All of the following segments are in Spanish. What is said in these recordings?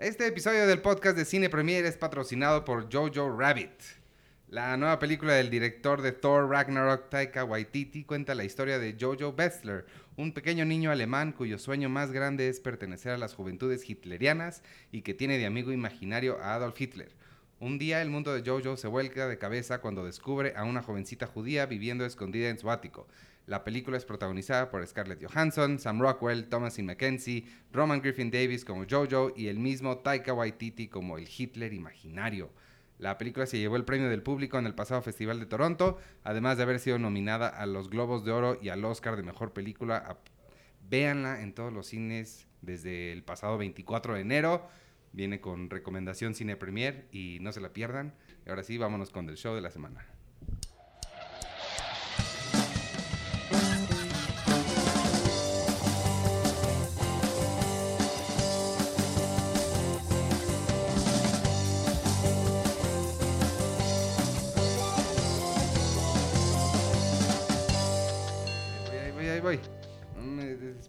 Este episodio del podcast de Cine Premier es patrocinado por Jojo Rabbit. La nueva película del director de Thor Ragnarok, Taika Waititi, cuenta la historia de Jojo Bessler, un pequeño niño alemán cuyo sueño más grande es pertenecer a las juventudes hitlerianas y que tiene de amigo imaginario a Adolf Hitler. Un día el mundo de Jojo se vuelca de cabeza cuando descubre a una jovencita judía viviendo escondida en su ático. La película es protagonizada por Scarlett Johansson, Sam Rockwell, Thomasin McKenzie, Roman Griffin Davis como Jojo y el mismo Taika Waititi como el Hitler imaginario. La película se llevó el premio del público en el pasado Festival de Toronto, además de haber sido nominada a los Globos de Oro y al Oscar de Mejor Película. Véanla en todos los cines desde el pasado 24 de enero. Viene con recomendación Cine Premier y no se la pierdan. Y ahora sí, vámonos con el show de la semana.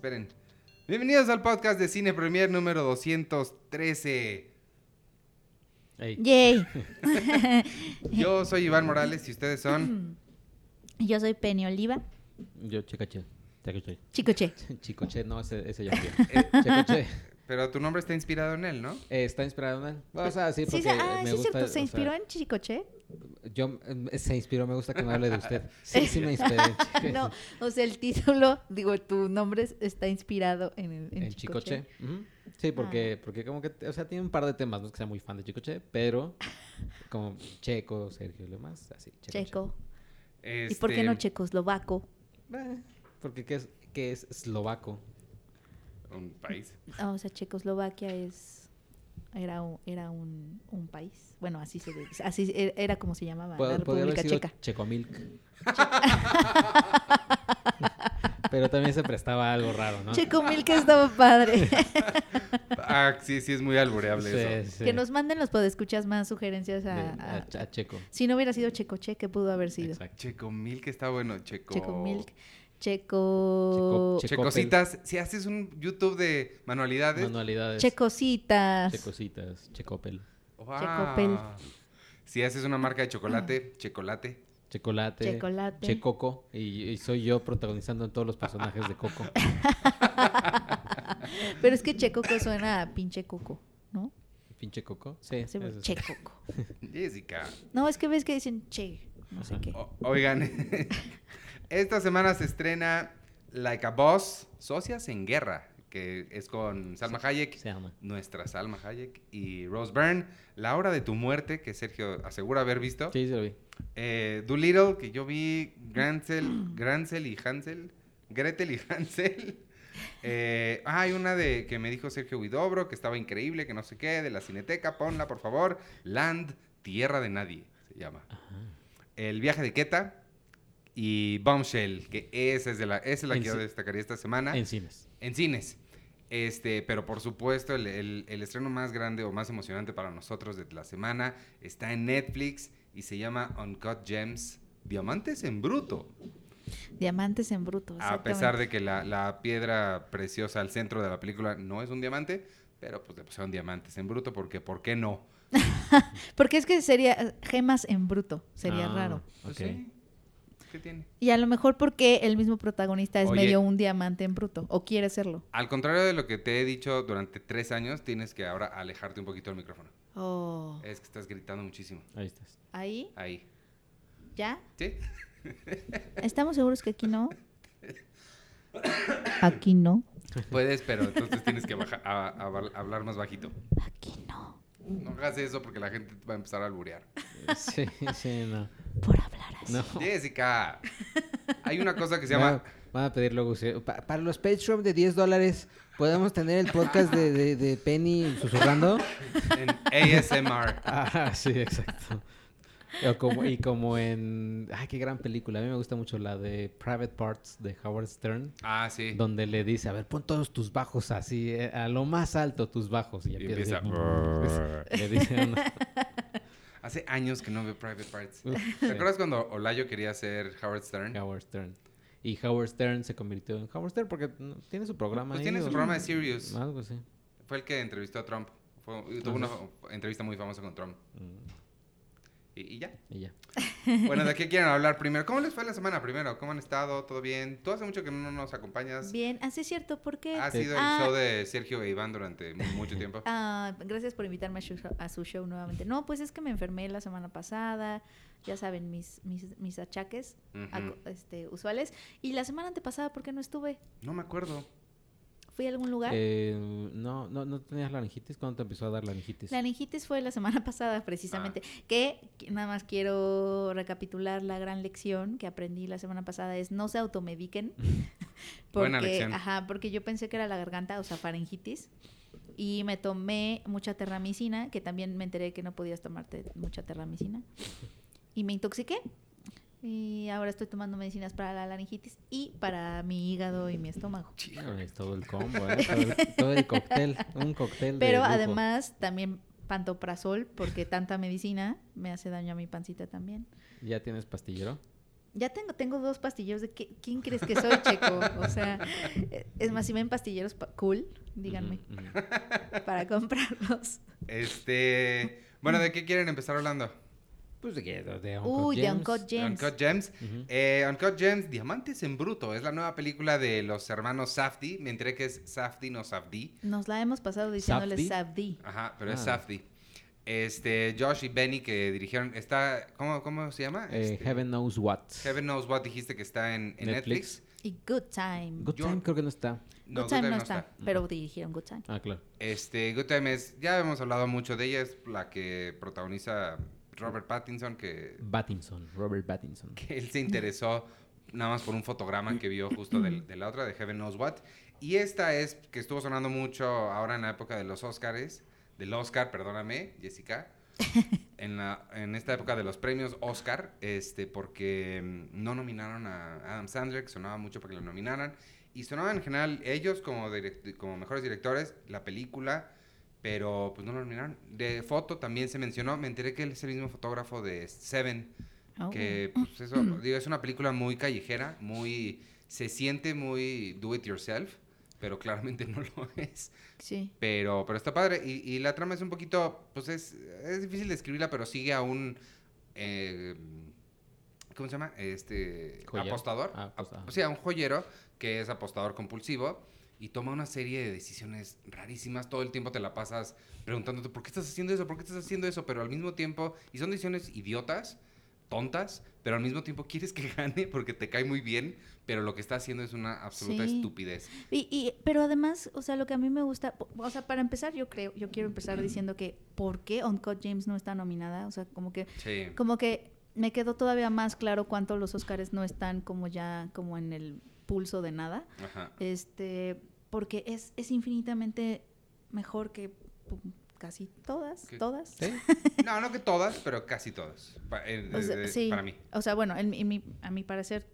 Me desesperen. Bienvenidos al podcast de Cine Premier número 213. Ey, Yay. Yo soy Iván Morales y ustedes son... Yo soy Penny Oliva. yo Chicoche. Chicoche. Chicoche. Chicoche, no, ese, ese ya fui. Eh, Chicoche. pero tu nombre está inspirado en él, ¿no? Eh, ¿Está inspirado en él? Vamos a decir Sí, porque se, ah, me sí, gusta... cierto. o ¿Se sea, inspiró en Chicoche? Yo, eh, se inspiró, me gusta que me hable de usted. Sí, sí me inspiré. no, o sea, el título, digo, tu nombre es- está inspirado en, el- en En Chicoche. Sí, porque, Ah. porque como que, o sea, tiene un par de temas, no es que sea muy fan de Chicoche, pero como Checo, Sergio y lo demás, así. Checo. Checo. ¿Y por qué Este, no checoslovaco? Eh, porque ¿qué es, qué es eslovaco? Un país. Ah, o sea, Checoslovaquia es... Era un, era un, un país. Bueno, así se. Así era, era como se llamaba, la Pod- República sido Checa. Checomilk. Pero también se prestaba algo raro, ¿no? Checomil que estaba padre. Ah, sí, sí, es muy albureable eso. Sí. Que nos manden los podescuchas más sugerencias a, a, a- a Checo. Si no hubiera sido Checoche, ¿qué pudo haber sido? Exacto. Checo Milk está bueno. Checo... Checo Milk. Checo... Checo- Checositas. Si haces un YouTube de manualidades... Manualidades. Checositas. Checositas. Checopel. ¡Wow! Checopel. Si haces una marca de chocolate, chocolate. Chocolate. Chocolate. Checoco. Y, y soy yo protagonizando en todos los personajes de Coco. Pero es que Checoco suena a pinche coco, ¿no? Pinche Coco. Sí. Sí. Jessica. No, es que ves que dicen che, no sé qué. O- oigan, esta semana se estrena Like a Boss, Socias en Guerra, que es con Salma Hayek, Se llama. nuestra Salma Hayek, y Rose Byrne. La hora de tu muerte, que Sergio asegura haber visto. Sí, sí lo vi. Eh, Doolittle, que yo vi Gransel, Gransel y Hansel. Gretel y Hansel. Eh, ah, hay una de que me dijo Sergio Huidobro, que estaba increíble, que no sé qué, de la Cineteca, ponla por favor. Land, Tierra de Nadie, se llama. Ajá. El viaje de Keta y Bombshell, que esa es, de la, esa es la En que yo destacaría esta semana. En cines. En cines. Este, pero por supuesto, el, el- el estreno más grande o más emocionante para nosotros de la semana está en Netflix y se llama Uncut Gems, Diamantes en Bruto. Diamantes en bruto. A pesar de que la, la piedra preciosa al centro de la película no es un diamante, pero pues le pusieron diamantes en bruto porque ¿por qué no? Porque es que sería eh, gemas en bruto, sería Ah, raro. Pues sí. ¿Qué tiene? Y a lo mejor porque el mismo protagonista es Oye. medio un diamante en bruto, o quiere serlo. Al contrario de lo que te he dicho durante tres años, tienes que ahora alejarte un poquito del micrófono. Oh, Es que estás gritando muchísimo. Ahí estás. ahí, Ahí. ya. ¿Sí? ¿Estamos seguros que aquí no? Aquí no. Puedes, pero entonces tienes que baja- a- a- hablar más bajito. Aquí no. No hagas eso porque la gente va a empezar a alburear. Sí, sí, no. Por hablar así. No. Jessica, hay una cosa que se llama... Van a pedir luego. pa- para los Patreon de 10 dólares, ¿podemos tener el podcast de, de, de Penny susurrando? En ASMR. Ah, sí, exacto. O como- y como en. Ay, qué gran película. A mí me gusta mucho la de Private Parts de Howard Stern. Ah, sí. Donde le dice, a ver, pon todos tus bajos así, eh, a lo más alto tus bajos. Y, Y empieza, empieza... así, le dice Hace años que no veo Private Parts. Uf, ¿Te sí. acuerdas cuando Olayo quería ser Howard Stern? Howard Stern. Y Howard Stern se convirtió en Howard Stern porque tiene su programa Pues ahí, tiene su o- programa de Sirius. Algo así. Fue el que entrevistó a Trump. Fue- tuvo una entrevista muy famosa con Trump. Mm, Y, y ya. y ya. Bueno, ¿de qué quieren hablar primero? ¿Cómo les fue la semana primero? ¿Cómo han estado? ¿Todo bien? Tú hace mucho que no nos acompañas. Bien, así es cierto, porque... Ha sido el Ah, show de Sergio e Iván durante mu- mucho tiempo. Ah, gracias por invitarme a su, a su show nuevamente. No, pues es que me enfermé la semana pasada, ya saben, mis, mis, mis achaques este, usuales. Y la semana antepasada, ¿por qué no estuve? No me acuerdo. ¿Fui a algún lugar? Eh, no, no, ¿No tenías laringitis? ¿Cuándo te empezó a dar laringitis? La meningitis fue la semana pasada, precisamente. Que, que nada más quiero recapitular la gran lección que aprendí la semana pasada es no se automediquen. Buena porque, lección. Ajá, porque yo pensé que era la garganta, o sea, faringitis. Y me tomé mucha terramicina, que también me enteré que no podías tomarte mucha terramicina. Y me intoxiqué. Y ahora estoy tomando medicinas para la laringitis y para mi hígado y mi estómago. Es todo el combo, ¿eh? todo, el, todo el cóctel, un cóctel de Pero lujo. además también pantoprazol, porque tanta medicina me hace daño a mi pancita también. ¿Ya tienes pastillero? Ya tengo, tengo dos pastilleros de qué- quién crees que soy, Checo. O sea, es más, si ven pastilleros pa- cool, díganme, para comprarlos. Este. Bueno, ¿de qué quieren empezar hablando? Pues de qué, de Uy, de. Uncut Gems. Uncut Gems. Eh, Uncut Gems, Diamantes en Bruto. Es la nueva película de los hermanos Safdie. Me enteré que es Safdie, no Safdie. Nos la hemos pasado diciéndole ¿Safdie? Ajá, pero es Ah. Safdie. Este, Josh y Benny que dirigieron. Está. ¿Cómo, cómo se llama? Eh, Este, Heaven Knows What. Heaven Knows What dijiste que está en, en Netflix. Netflix. Y Good Time. Good Yo- Time creo que no está. No, Good Time Good no está, pero dirigieron Good Time. Ah, claro. Este, Good Time es. Ya hemos hablado mucho de ella. Es la que protagoniza Robert Pattinson. Que, Pattinson, Robert Pattinson. que él se interesó nada más por un fotograma que vio justo del- de, la otra, de Heaven Knows What. Y esta es que estuvo sonando mucho ahora en la época de los Oscars, del Oscar, perdóname, Jessica. En, la, en esta época de los premios Oscar, este, porque mm, no nominaron a Adam Sandler, que sonaba mucho para que lo nominaran. Y sonaban en general ellos como, como mejores directores, la película, pero pues no lo nominaron. De foto también se mencionó, me enteré que él es el mismo fotógrafo de Seven, Oh. que pues eso, digo, es una película muy callejera, muy se siente muy do it yourself, pero claramente no lo es. Sí. Pero, pero está padre. Y, y la trama es un poquito, pues es, es difícil de escribirla, pero sigue a un, eh, ¿cómo se llama? Este, Joyero. apostador. Ah, apostador. O sea, un joyero que es apostador compulsivo y toma una serie de decisiones rarísimas. Todo el tiempo te la pasas preguntándote, ¿por qué estás haciendo eso? ¿Por qué estás haciendo eso? Pero al mismo tiempo, y son decisiones idiotas, tontas, pero al mismo tiempo quieres que gane porque te cae muy bien, pero lo que está haciendo es una absoluta Sí. estupidez. Y, y- pero además, o sea, lo que a mí me gusta, o sea, para empezar, yo creo, yo quiero empezar diciendo que ¿por qué Uncut James no está nominada? O sea, como que, Sí. como que me quedó todavía más claro cuánto los Oscars no están como ya como en el pulso de nada. Ajá. Este, porque es, es infinitamente mejor que casi todas, ¿Qué? todas. ¿Sí? No, no que todas, pero casi todas. Pa- eh, O sea, de- de- sí. Para mí. O sea, bueno, en, mi- en mi- a mi parecer,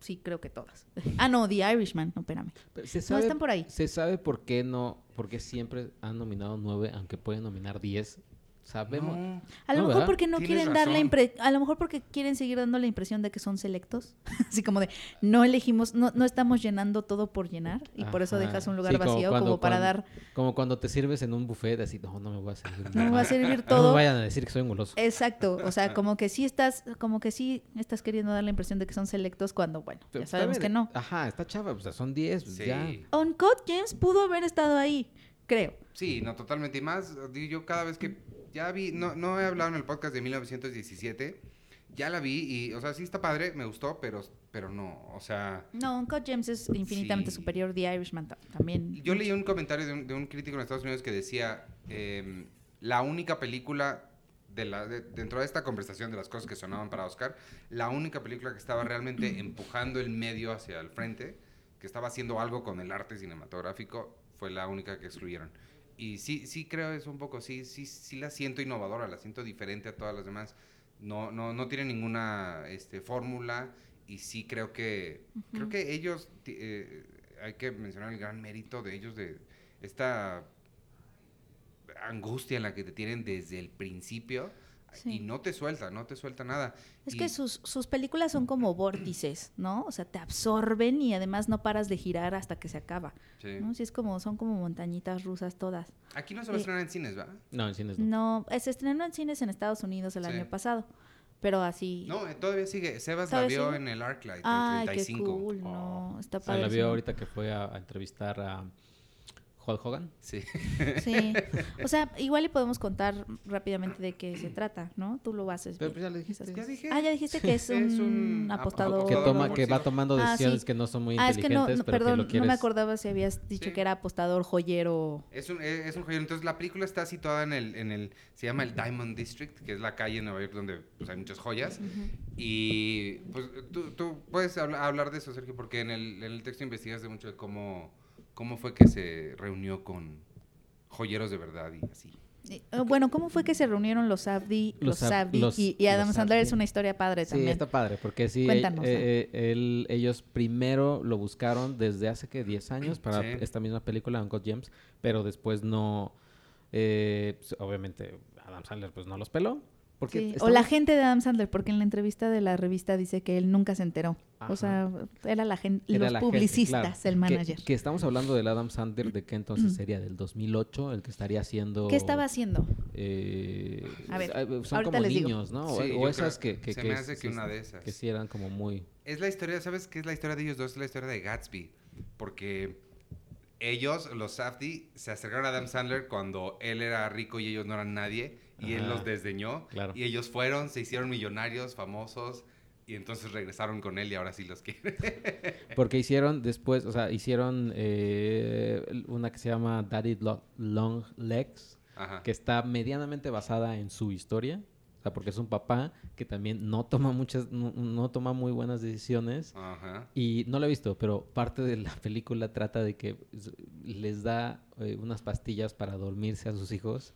sí creo que todas. Ah, no, The Irishman, no, espérame. Se No, sabe, están por ahí. ¿Se sabe por qué no? Porque siempre han nominado nueve, aunque pueden nominar diez. Sabemos. No. A lo No, mejor ¿verdad? porque no Tienes quieren dar la impre- a lo mejor porque quieren seguir dando la impresión de que son selectos, así como de no elegimos, no, no estamos llenando todo por llenar y por eso dejas un lugar Sí, como vacío cuando- como para cuando- dar, Como cuando te sirves en un buffet, así, no, no me voy a servir. no me va a servir No me todo. vayan a decir que soy un goloso. Exacto, o sea, como que sí estás, como que sí estás queriendo dar la impresión de que son selectos cuando, bueno, ya sabemos que no. Ajá, está chava, o sea, son diez, pues Sí. ya. Uncut James pudo haber estado ahí, creo. Sí, no, totalmente. Y más, yo cada vez que ya vi, no, no he hablado en el podcast de 1917, ya la vi y, o sea, sí está padre, me gustó, pero, pero no, o sea... No, Uncut James es infinitamente Sí. superior. The Irishman ta- también. Yo leí un comentario de un, de un crítico en Estados Unidos que decía, em, la única película, de la, de- dentro de esta conversación de las cosas que sonaban para Oscar, la única película que estaba realmente empujando el medio hacia el frente, que estaba haciendo algo con el arte cinematográfico, fue la única que excluyeron. Y sí, sí creo es un poco, sí, sí, sí la siento innovadora, la siento diferente a todas las demás. No, no, no tiene ninguna este, fórmula y sí creo que, creo que ellos, eh, hay que mencionar el gran mérito de ellos de esta angustia en la que te tienen desde el principio. Sí. Y no te suelta, no te suelta nada. Es Y- que sus, sus películas son como vórtices, ¿no? O sea, te absorben y además no paras de girar hasta que se acaba. sí. ¿no? Sí, es como, son como montañitas rusas todas. Aquí no se va a Y- estrenar en cines, ¿va? No, en cines no. No, eh, se estrenó en cines en Estados Unidos el Sí. año pasado, pero así... No, eh, todavía sigue. Sebas la ¿Todavía vio sigue? en el Arclight, Ay, en qué 35. cool, no, está O sea, la vio ahorita que fue a, a entrevistar a Hulk Hogan. Sí. Sí, o sea, igual y podemos contar rápidamente de qué se trata, ¿no? Tú lo haces. Pero pues ya le dijiste. Ya dije. Ah, ya dijiste que es un, Es un apostador. Que, Apostador toma, que va tomando Ah, decisiones sí. que no son muy Ah, es que no, inteligentes, no, pero que perdón, lo quieres... no me acordaba si habías dicho Sí. que era apostador, joyero. Es un, es un joyero. Entonces, la película está situada en el, en el... Se llama el Diamond District, que es la calle en Nueva York donde pues, hay muchas joyas. Y pues tú, tú puedes habla- hablar de eso, Sergio, porque en el, en el texto investigaste mucho de cómo, cómo fue que se reunió con joyeros de verdad y así. Eh, Bueno, ¿cómo fue que se reunieron los Abdi, Los los, Ab- Abdi los- y, y Adam los Sandler? Abdi. Es una historia padre Sí, también. está padre, porque sí, Cuéntanos, eh, eh, él- ellos primero lo buscaron desde hace que 10 años para Sí. esta misma película, Uncle James, pero después no, eh, pues, obviamente Adam Sandler pues no los peló. Porque Sí, O la gente de Adam Sandler, porque en la entrevista de la revista dice que él nunca se enteró. Ajá. O sea, era la gente, era los la gente, publicistas, claro. el manager. Que, estamos hablando del Adam Sandler, de que entonces sería del 2008, el que estaría haciendo... ¿Qué estaba haciendo? eh, A ver, eh, son ahorita como les digo. niños, ¿no? O- Sí, o, yo esas que, que, se que me es- hace que sí, una de esas. Que sí eran como muy... Es la historia, ¿sabes qué es la historia de ellos dos? Es la historia de Gatsby. Porque ellos, los Safdie, se acercaron a Adam Sandler cuando él era rico y ellos no eran nadie. Y él Ajá. los desdeñó. Claro. Y ellos fueron, se hicieron millonarios, famosos. Y entonces regresaron con él y ahora sí los quiere. Porque hicieron después, o sea, hicieron eh, una que se llama Daddy Lo- Long Legs, Ajá. que está medianamente basada en su historia. O sea, porque es un papá que también no toma muchas, no, no toma muy buenas decisiones. Ajá. Y no lo he visto, pero parte de la película trata de que les da eh, unas pastillas para dormirse a sus hijos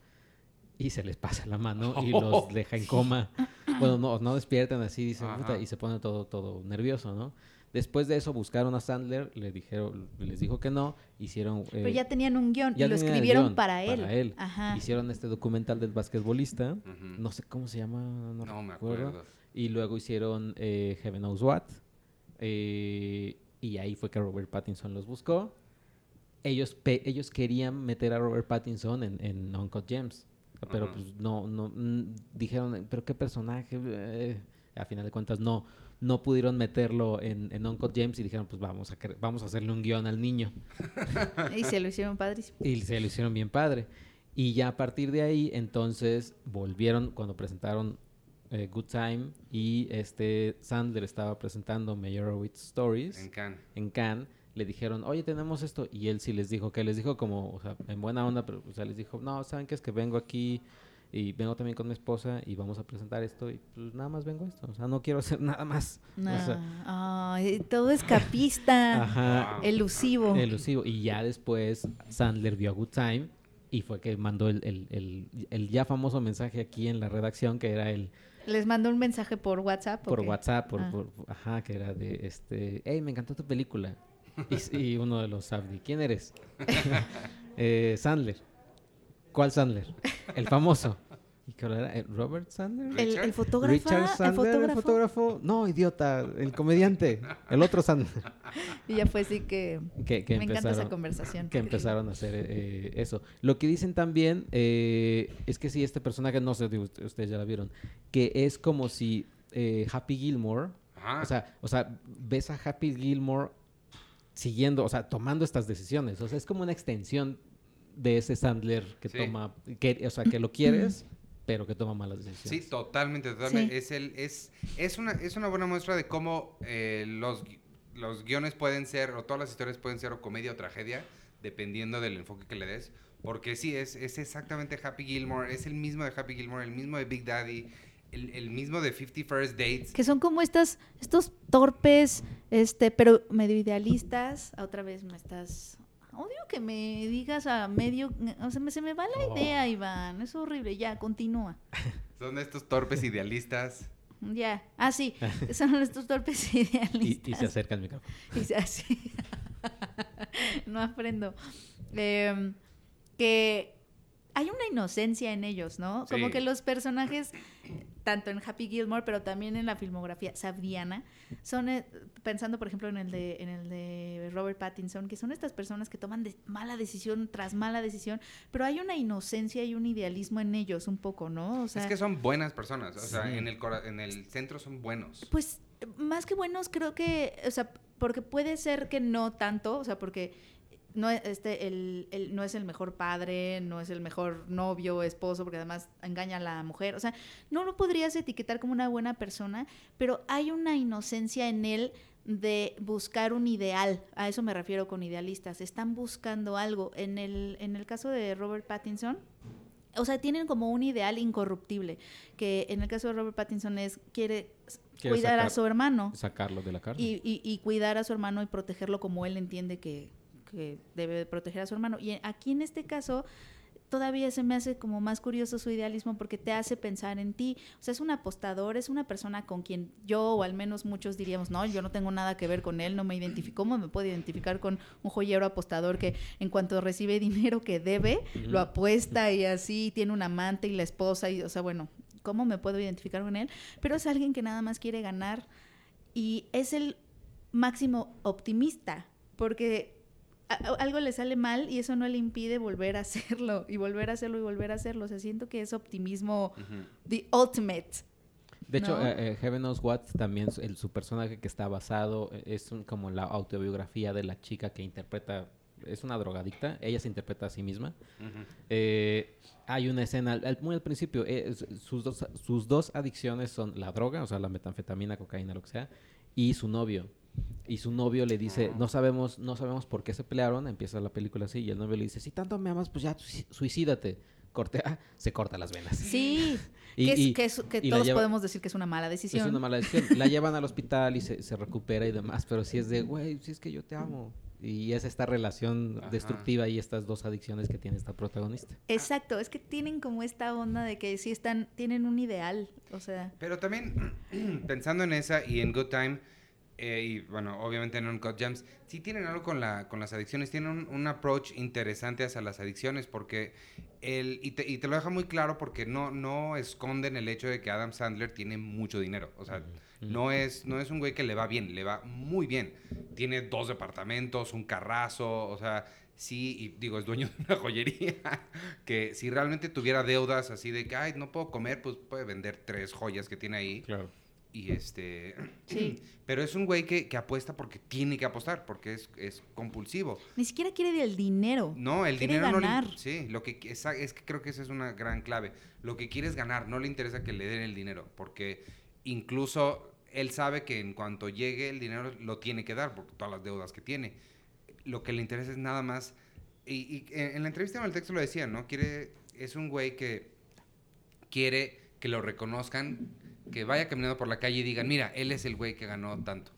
y se les pasa la mano y los deja en coma. Bueno, no, no despiertan así, dicen. "Puta", y se pone todo, todo nervioso, ¿no? Después de eso buscaron a Sandler, le dijeron, les dijo que no, hicieron... Pero eh, ya tenían un guion y lo escribieron guion para él. Para él. Ajá. Hicieron este documental del basquetbolista, no sé cómo se llama, no, No me acuerdo. Y luego hicieron eh, Heaven Knows What. eh, y ahí fue que Robert Pattinson los buscó. Ellos, pe- ellos querían meter a Robert Pattinson en, en Uncut Gems. Pero pues no, no, mm, dijeron, pero qué personaje. Eh, a final de cuentas no, no pudieron meterlo en, en Uncut James y dijeron, pues vamos a, vamos a hacerle un guion al niño. Y se lo hicieron padrísimo. Y se lo hicieron bien padre. Y ya a partir de ahí, entonces, volvieron cuando presentaron eh, Good Time y este Sandler estaba presentando Meyerowitz Stories En Cannes. en Cannes. Le dijeron, oye, tenemos esto. Y él sí les dijo que les dijo como, o sea, en buena onda, pero o sea, les dijo, no, ¿saben qué? Es que vengo aquí y vengo también con mi esposa y vamos a presentar esto y pues nada más vengo a esto. O sea, no quiero hacer nada más. O sea, Ah, ay, todo escapista, ajá. Elusivo. Elusivo. Y ya después Sandler vio a Good Time y fue que mandó el, el- el- el ya famoso mensaje aquí en la redacción que era el Les mandó un mensaje por WhatsApp. ¿o por qué? WhatsApp, por, Ah. por- ajá, que era de este, hey, me encantó tu película. Y, uno de los Abdi, ¿quién eres? Eh, Sandler. ¿Cuál Sandler? El famoso. ¿Y qué era? ¿Eh, ¿Robert Sandler? El, fotógrafo. Richard el Sandler, el fotógrafo. fotógrafo. No, idiota, el comediante, el otro Sandler. Y ya fue así que, Que, que me encanta esa empezaron- conversación. que empezaron a hacer eh, eso. Lo que dicen también eh, es que sí, este personaje, no sé, ustedes ya la vieron, que es como si eh, Happy Gilmore, Ajá. o sea, o sea, ves a Happy Gilmore siguiendo, o sea, tomando estas decisiones. O sea, es como una extensión de ese Sandler que Sí. toma, que, o sea, que lo quieres, pero que toma malas Sí, decisiones. totalmente, totalmente. Sí. Es, el, es, es, una, es una buena muestra de cómo eh, los, los guiones pueden ser, o todas las historias pueden ser o comedia o tragedia, dependiendo del enfoque que le des. Porque sí, es, es exactamente Happy Gilmore, es el mismo de Happy Gilmore, el mismo de Big Daddy, el, el mismo de 50 First Dates. Que son como estas, estos torpes, este, pero medio idealistas. Otra vez me estás. Odio que me digas a medio. O sea, me- se me va la Oh. idea, Iván. Es horrible. Ya, continúa. Son estos torpes idealistas. Ya. Ah, sí. Son estos torpes idealistas. y se acerca al micrófono. Y se así. no aprendo. Em, que hay una inocencia en ellos, ¿no? Como Sí. que los personajes, tanto en Happy Gilmore, pero también en la filmografía sabdiana, son, eh, pensando por ejemplo en el, de, en el de Robert Pattinson, que son estas personas que toman de- mala decisión tras mala decisión, pero hay una inocencia y un idealismo en ellos un poco, ¿no? O sea, es que son buenas personas. O sea, en el, cora- en el centro son buenos. pues más que buenos, creo que, o sea, porque puede ser que no tanto, o sea, porque no es, este, el, el- no es el mejor padre, no es el mejor novio, esposo, porque además engaña a la mujer, o sea, no lo podrías etiquetar como una buena persona, pero hay una inocencia en él de buscar un ideal, a eso me refiero con idealistas, están buscando algo. En el, en el caso de Robert Pattinson, o sea, tienen como un ideal incorruptible, que en el caso de Robert Pattinson es, quiere, Quiere cuidar a su hermano Sacarlo de la cárcel. y, y- y cuidar a su hermano y protegerlo como él entiende que, que debe de proteger a su hermano. Y aquí en este caso todavía se me hace como más curioso su idealismo porque te hace pensar en ti. O sea, es un apostador, es una persona con quien yo o al menos muchos diríamos, no, yo no tengo nada que ver con él, no me identifico. ¿Cómo me puedo identificar con un joyero apostador que en cuanto recibe dinero que debe, lo apuesta y así tiene un amante y la esposa y, o sea, bueno, ¿cómo me puedo identificar con él? Pero es alguien que nada más quiere ganar y es el máximo optimista, porque algo le sale mal y eso no le impide volver a hacerlo y volver a hacerlo y volver a hacerlo. O sea, siento que es optimismo Ujú. the ultimate. De hecho, ¿no? eh, eh, Heaven Knows What también su- el, su personaje que está basado eh, es un- como la autobiografía de la chica que interpreta, es una drogadicta, ella se interpreta a sí misma. Eh, hay una escena al- muy al principio, eh, sus, dos, sus dos adicciones son la droga, o sea, la metanfetamina, cocaína, lo que sea, y su novio. Y su novio le dice, no sabemos, no sabemos por qué se pelearon, empieza la película así, y el novio le dice, si tanto me amas, pues ya suicídate. Corte, ah, se corta las venas. Sí, Y- que, es- y- que es- que y la todos lleva- podemos decir que es una mala decisión. Es una mala decisión. La llevan al hospital y se, se recupera y demás, pero si es de, güey, si es que yo te amo. Y es esta relación Ajá. destructiva y estas dos adicciones que tiene esta protagonista. Exacto, es que tienen como esta onda de que sí están, tienen un ideal, o sea, Pero también, pensando en esa y en Good Time, eh, y bueno, obviamente en Uncut Gems, sí tienen algo con, la, con las adicciones, tienen un, un approach interesante hacia las adicciones, porque el, y, te, y te lo deja muy claro porque no, no esconden el hecho de que Adam Sandler tiene mucho dinero. O sea, no, es, no es un güey que le va bien, le va muy bien. Tiene dos departamentos, un carrazo, o sea, sí, y digo, es dueño de una joyería, que si realmente tuviera deudas así de que, ay, no puedo comer, pues puede vender tres joyas que tiene ahí. Claro. Y este. Sí. Pero es un güey que, que apuesta porque tiene que apostar, porque es, es compulsivo. ni siquiera quiere el dinero. No, el Quiere dinero no ganar. le. Sí, lo que esa- es que creo que esa es una gran clave. Lo que quiere es ganar, no le interesa que le den el dinero, porque incluso él sabe que en cuanto llegue el dinero lo tiene que dar, por todas las deudas que tiene. Lo que le interesa es nada más. Y, y en en la entrevista en el texto lo decía, ¿no? Quiere. Es un güey que quiere que lo reconozcan, que vaya caminando por la calle y digan, mira, él es el güey que ganó tanto.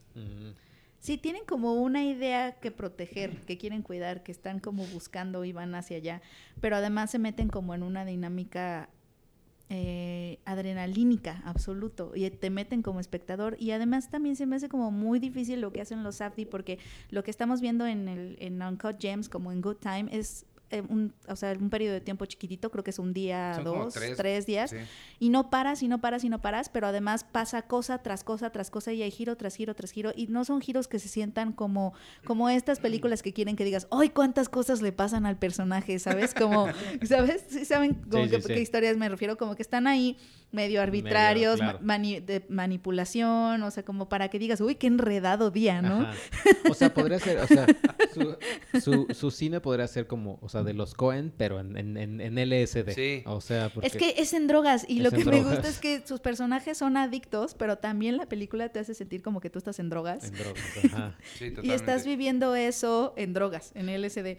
Sí, tienen como una idea que proteger, que quieren cuidar, que están como buscando y van hacia allá, pero además se meten como en una dinámica eh, adrenalínica, absoluto, y te meten como espectador, y además también se me hace como muy difícil lo que hacen los Safdie, porque lo que estamos viendo en, el, en Uncut Gems, como en Good Time, es eh, un, o sea, un periodo de tiempo chiquitito, creo que es un día, Son dos, tres, tres días, Sí. y no paras y no paras y no paras, pero además pasa cosa tras cosa tras cosa y hay giro tras giro tras giro y no son giros que se sientan como como estas películas que quieren que digas, "Ay, cuántas cosas le pasan al personaje", ¿sabes? Como, ¿sabes? Sí saben como Sí, que- qué historias me refiero, como que están ahí medio arbitrarios, claro. ma- mani- de manipulación, o sea, como para que digas, "Uy, qué enredado día", ¿no? Ajá. O sea, podría ser, o sea, su, su, su cine podría ser como, o sea, de los Cohen, pero en, en, en, LSD. Sí. O sea, porque... Es que es en drogas y Es lo que me drogas. gusta es que sus personajes son adictos, pero también la película te hace sentir como que tú estás en drogas. En drogas, ajá. Sí, Y estás viviendo eso en drogas, en LSD.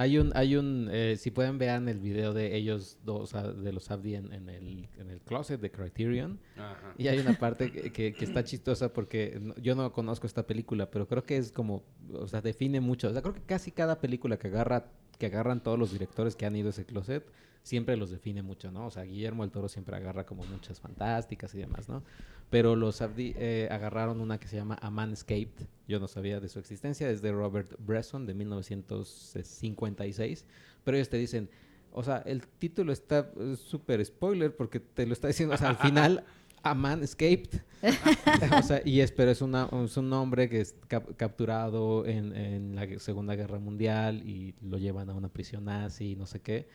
Hay un, hay un, eh, si pueden vean el video de ellos dos, de los Abdi en, en el, en el closet de Criterion. Ajá. Y hay una parte que, que- que está chistosa porque no- yo no conozco esta película, pero creo que es como, o sea, define mucho. O sea, creo que casi cada película que agarra, que agarran todos los directores que han ido a ese closet, siempre los define mucho, ¿no? O sea, Guillermo del Toro siempre agarra como muchas fantásticas y demás, ¿no? Pero los Abdi eh, agarraron una que se llama A Man Escaped. Yo no sabía de su existencia, es de Robert Bresson de 1956. Pero ellos te dicen, O sea, el título está súper spoiler porque te lo está diciendo. O sea, al final, a man escaped. o sea, y es, pero es, una, es un hombre que es cap- capturado en, en la Segunda Guerra Mundial y lo llevan a una prisión nazi y no sé qué.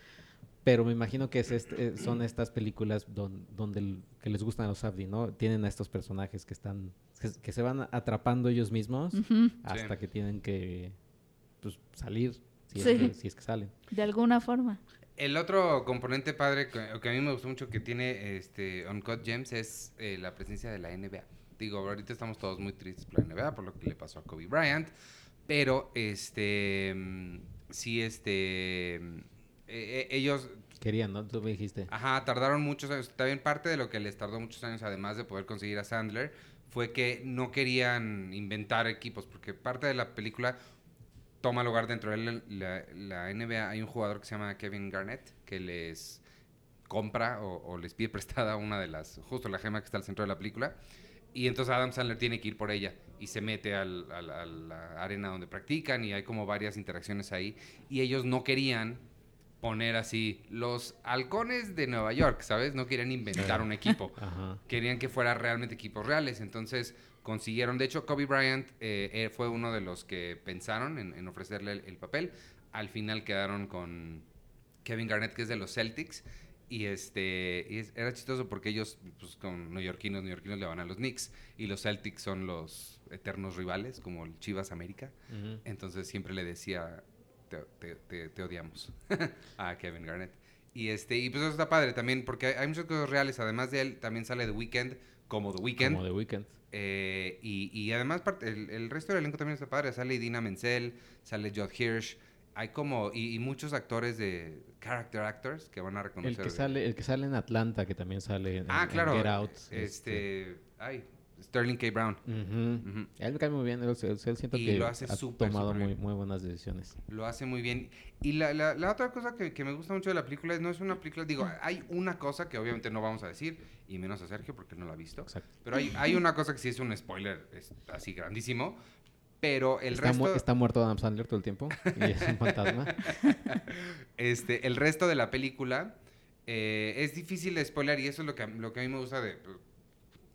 Pero me imagino que es este- eh, son estas películas don- donde el- que les gustan a los Abdi, ¿no? Tienen a estos personajes que están que, que se van atrapando ellos mismos hasta que tienen que pues, salir, si, Sí. es que, si es que salen. De alguna forma. El otro componente padre que, que a mí me gustó mucho que tiene este Uncut Gems es eh, la presencia de la NBA. Digo, ahorita estamos todos muy tristes por la NBA, por lo que le pasó a Kobe Bryant, pero este mm, sí este mm, eh, eh, ellos Querían, ¿no? Tú me dijiste. Ajá, tardaron muchos años. También parte de lo que les tardó muchos años, además de poder conseguir a Sandler, fue que no querían inventar equipos, porque parte de la película toma lugar dentro de la, la- NBA. Hay un jugador que se llama Kevin Garnett, que les compra o, o les pide prestada una de las, justo la gema que está al centro de la película. Y entonces Adam Sandler tiene que ir por ella y se mete al- al- a la arena donde practican y hay como varias interacciones ahí. Y ellos no querían poner así los halcones de Nueva York, ¿sabes? No querían inventar un equipo. Ajá. Querían que fuera realmente equipos reales. Entonces consiguieron. De hecho, Kobe Bryant eh, eh, fue uno de los que pensaron en, en ofrecerle el, el papel. Al final quedaron con Kevin Garnett, que es de los Celtics. Y este y es- era chistoso porque ellos, pues con neoyorquinos, neoyorquinos le van a los Knicks. Y los Celtics son los eternos rivales, como el Chivas América. Entonces siempre le decía, te, te- te- te odiamos a Kevin Garnett. Y, este, y pues eso está padre también, porque hay, hay muchas cosas reales. Además de él, también sale The Weeknd como The Weeknd. Como The Weeknd. Eh, y, y además parte- el, el resto del elenco también está padre. Sale Idina Menzel, sale Judd Hirsch. Hay como, y, y muchos actores de character actors que van a El reconocer. que sale, el que sale en Atlanta, que también sale en, Ah, en claro. Get Out. Este, ay, Sterling K. Brown. Ujú. Él me cae muy bien, él, él- él siento Y que lo hace ha tomado muy, buenas decisiones. Lo hace muy bien. Y la, la- la otra cosa que, que me gusta mucho de la película es no es una película, digo, hay una cosa que obviamente no vamos a decir, y menos a Sergio porque él no la ha visto, Exacto. pero hay, hay una cosa que sí es un spoiler es así grandísimo, pero el está, mu- resto, está muerto Adam Sandler todo el tiempo y es un fantasma. este, el resto de la película eh, es difícil de spoiler y eso es lo que, a- lo que a mí me gusta de pues,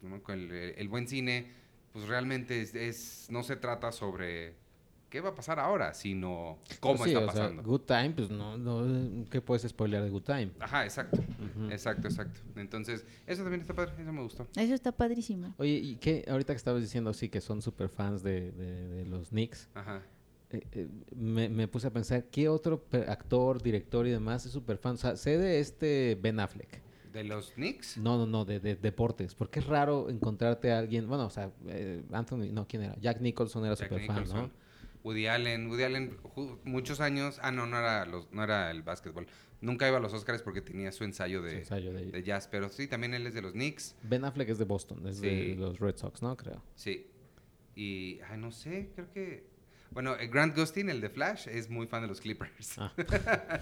¿no? con el, el buen cine, pues realmente es, es- no se trata sobre qué va a pasar ahora, sino cómo Pues sí, está o sea, pasando. Good Time, pues no, no, ¿qué puedes spoilear de Good Time? Ajá, exacto. Ujú. Exacto, exacto. Entonces, eso también está padre, eso me gustó. Eso está padrísimo. Oye, ¿y qué? Ahorita que estabas diciendo, sí, que son super fans de, de- de los Knicks, Ajá. eh, eh, me, me puse a pensar, ¿qué otro actor, director y demás es super fan? O sea, sé de este Ben Affleck. ¿De los Knicks? No, no, no, de, de deportes. Porque es raro encontrarte a alguien, bueno, o sea, eh, Anthony, no, ¿quién era? Jack Nicholson era Jack super fan. ¿no? Woody Allen. Woody Allen, muchos años. Ah, no, no era, los, no era el básquetbol. Nunca iba a los Oscars porque tenía su ensayo Su de, ensayo de- de jazz. Pero sí, también él es de los Knicks. Ben Affleck es de Boston, es Sí. de los Red Sox, ¿no? Creo. Sí. Y, ay, no sé, creo que. Bueno, eh, Grant Gustin, el de Flash, es muy fan de los Clippers. Ah.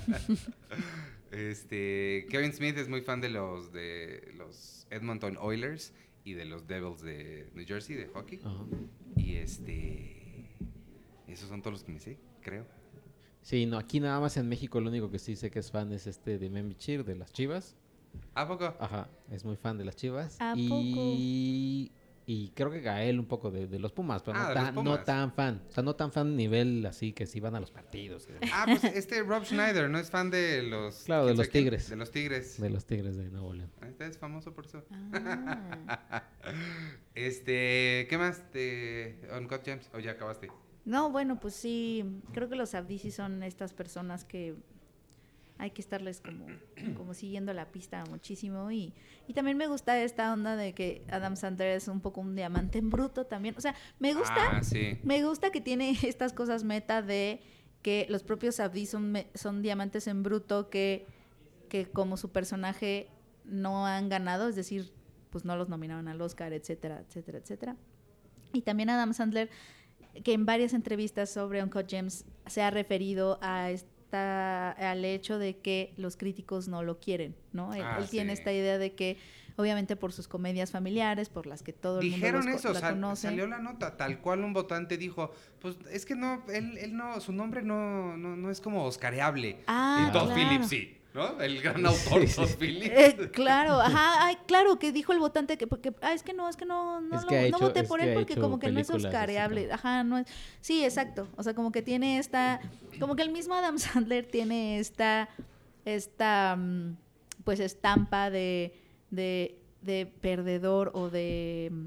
este, Kevin Smith es muy fan de los de los Edmonton Oilers y de los Devils de New Jersey de hockey. Ajá. Y este, esos son todos los que me sé, creo. Sí, no, aquí nada más en México lo único que sí sé que es fan es este de Membichir, de las Chivas. ¿A poco? Ajá, es muy fan de las Chivas. ¿A y... y creo que Gael un poco de, de los Pumas, pero Ah, no, tan, no tan fan. O sea, no tan fan nivel así que sí van a los partidos. Ah, pues este Rob Schneider, ¿no es fan de los... Claro, de los quién? Tigres. De los Tigres. De los Tigres de Nuevo León. Este es famoso por eso. Ah. Este, ¿qué más? De Uncut Gems. ¿O ya acabaste? No, bueno, pues sí, creo que los Abdisi son estas personas que hay que estarles como, como siguiendo la pista muchísimo y, y también me gusta esta onda de que Adam Sandler es un poco un diamante en bruto también. O sea, me gusta, Ah, sí. me gusta que tiene estas cosas meta de que los propios Abdi son, son diamantes en bruto que, que como su personaje no han ganado, es decir, pues no los nominaron al Oscar, etcétera, etcétera, etcétera. Y también Adam Sandler, que en varias entrevistas sobre Uncut Gems se ha referido a al hecho de que los críticos no lo quieren, ¿no? Él, Ah, él tiene esta idea de que, obviamente por sus comedias familiares, por las que todo el mundo Dijeron los eso, la sal- conoce. salió la nota, tal cual un votante dijo, pues es que no, él, él no, su nombre no, no, no es como oscareable. Ah, y Todd claro. Phillips sí. ¿No? El gran autor Sí, sí. Todd Phillips. Eh, claro, ajá, ay, claro, que dijo el votante que porque ah, es que no, es que no, no, Es lo- que ha no hecho- voté por él porque como que no es oscareable. Ajá, no es. Sí, exacto. O sea, como que tiene esta como que el mismo Adam Sandler tiene esta esta mm, pues estampa de de de perdedor o de mm,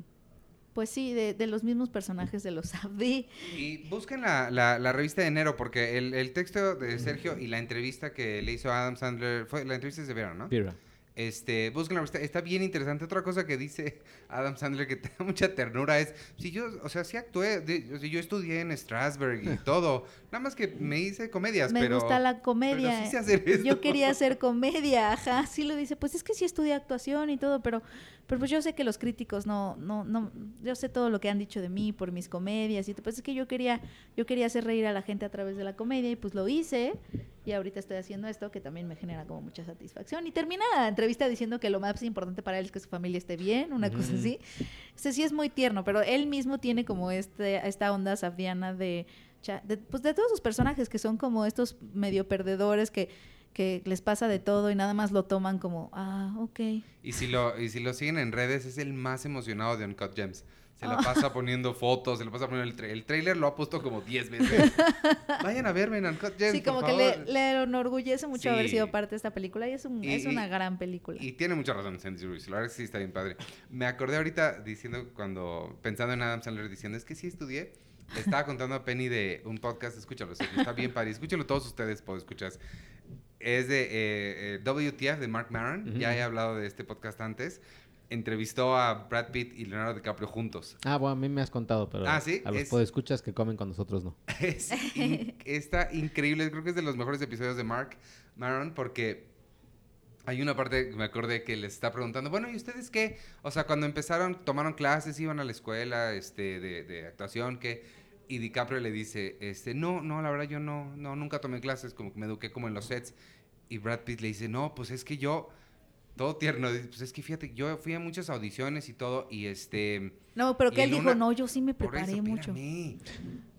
pues sí, de, de los mismos personajes de los Safdie. Y busquen la, la- la revista de enero, porque el, el texto de Sergio y la entrevista que le hizo a Adam Sandler, fue, la entrevista es de verano, ¿no? Pira. Este, busquen la revista, está bien interesante. Otra cosa que dice Adam Sandler que te da mucha ternura es, si yo, o sea, sí actué, de- o sea, yo estudié en Strasbourg y todo, nada más que me hice comedias, Me pero... gusta la comedia. pero sí sé hacer esto. Yo quería hacer comedia, ajá, sí lo dice. Pues es que sí estudié actuación y todo, pero, pero pues yo sé que los críticos no, no, no, yo sé todo lo que han dicho de mí por mis comedias y todo. pues es que yo quería, yo quería hacer reír a la gente a través de la comedia y pues lo hice y ahorita estoy haciendo esto que también me genera como mucha satisfacción. Y termina la entrevista diciendo que lo más importante para él es que su familia esté bien, una cosa así. Este sí es muy tierno, pero él mismo tiene como este, esta onda safdiana de, de, pues de todos sus personajes que son como estos medio perdedores que, que les pasa de todo y nada más lo toman como, ah, ok. Y si lo, y si lo siguen en redes, es el más emocionado de Uncut Gems. Se la Ah. pasa poniendo fotos, se la pasa poniendo el, tra- el trailer, lo ha puesto como 10 veces. Vayan a verme en Uncut Gems, sí, como por que le, favor. le enorgullece mucho haber Sí. sido parte de esta película y es, un, Y- es una y- gran película. Y tiene mucha razón Sandy Ruiz, la verdad es que sí está bien padre. Me acordé ahorita diciendo, cuando, pensando en Adam Sandler, diciendo, es que sí estudié. Le estaba contando a Penny de un podcast, escúchalo, está bien padre. Escúchalo todos ustedes, pues escuchas. Es de eh, eh, WTF de Mark Maron, ya he hablado de este podcast antes. Entrevistó a Brad Pitt y Leonardo DiCaprio juntos. Ah, bueno, a mí me has contado, pero Ah, ¿sí? a los Es- podescuchas que comen con nosotros no. Es in- está increíble. Creo que es de los mejores episodios de Mark Maron porque hay una parte que me acordé que les está preguntando, bueno, ¿y ustedes qué? O sea, cuando empezaron, tomaron clases, iban a la escuela este, de, de actuación, ¿qué? Y DiCaprio le dice, este, no, no, la verdad yo no, no, nunca tomé clases, como que me eduqué como en los sets. Y Brad Pitt le dice, no, pues es que yo, todo tierno, pues es que fíjate, yo fui a muchas audiciones y todo, y este... no, pero que él dijo, una- no, yo sí me preparé eso, mucho. espérame.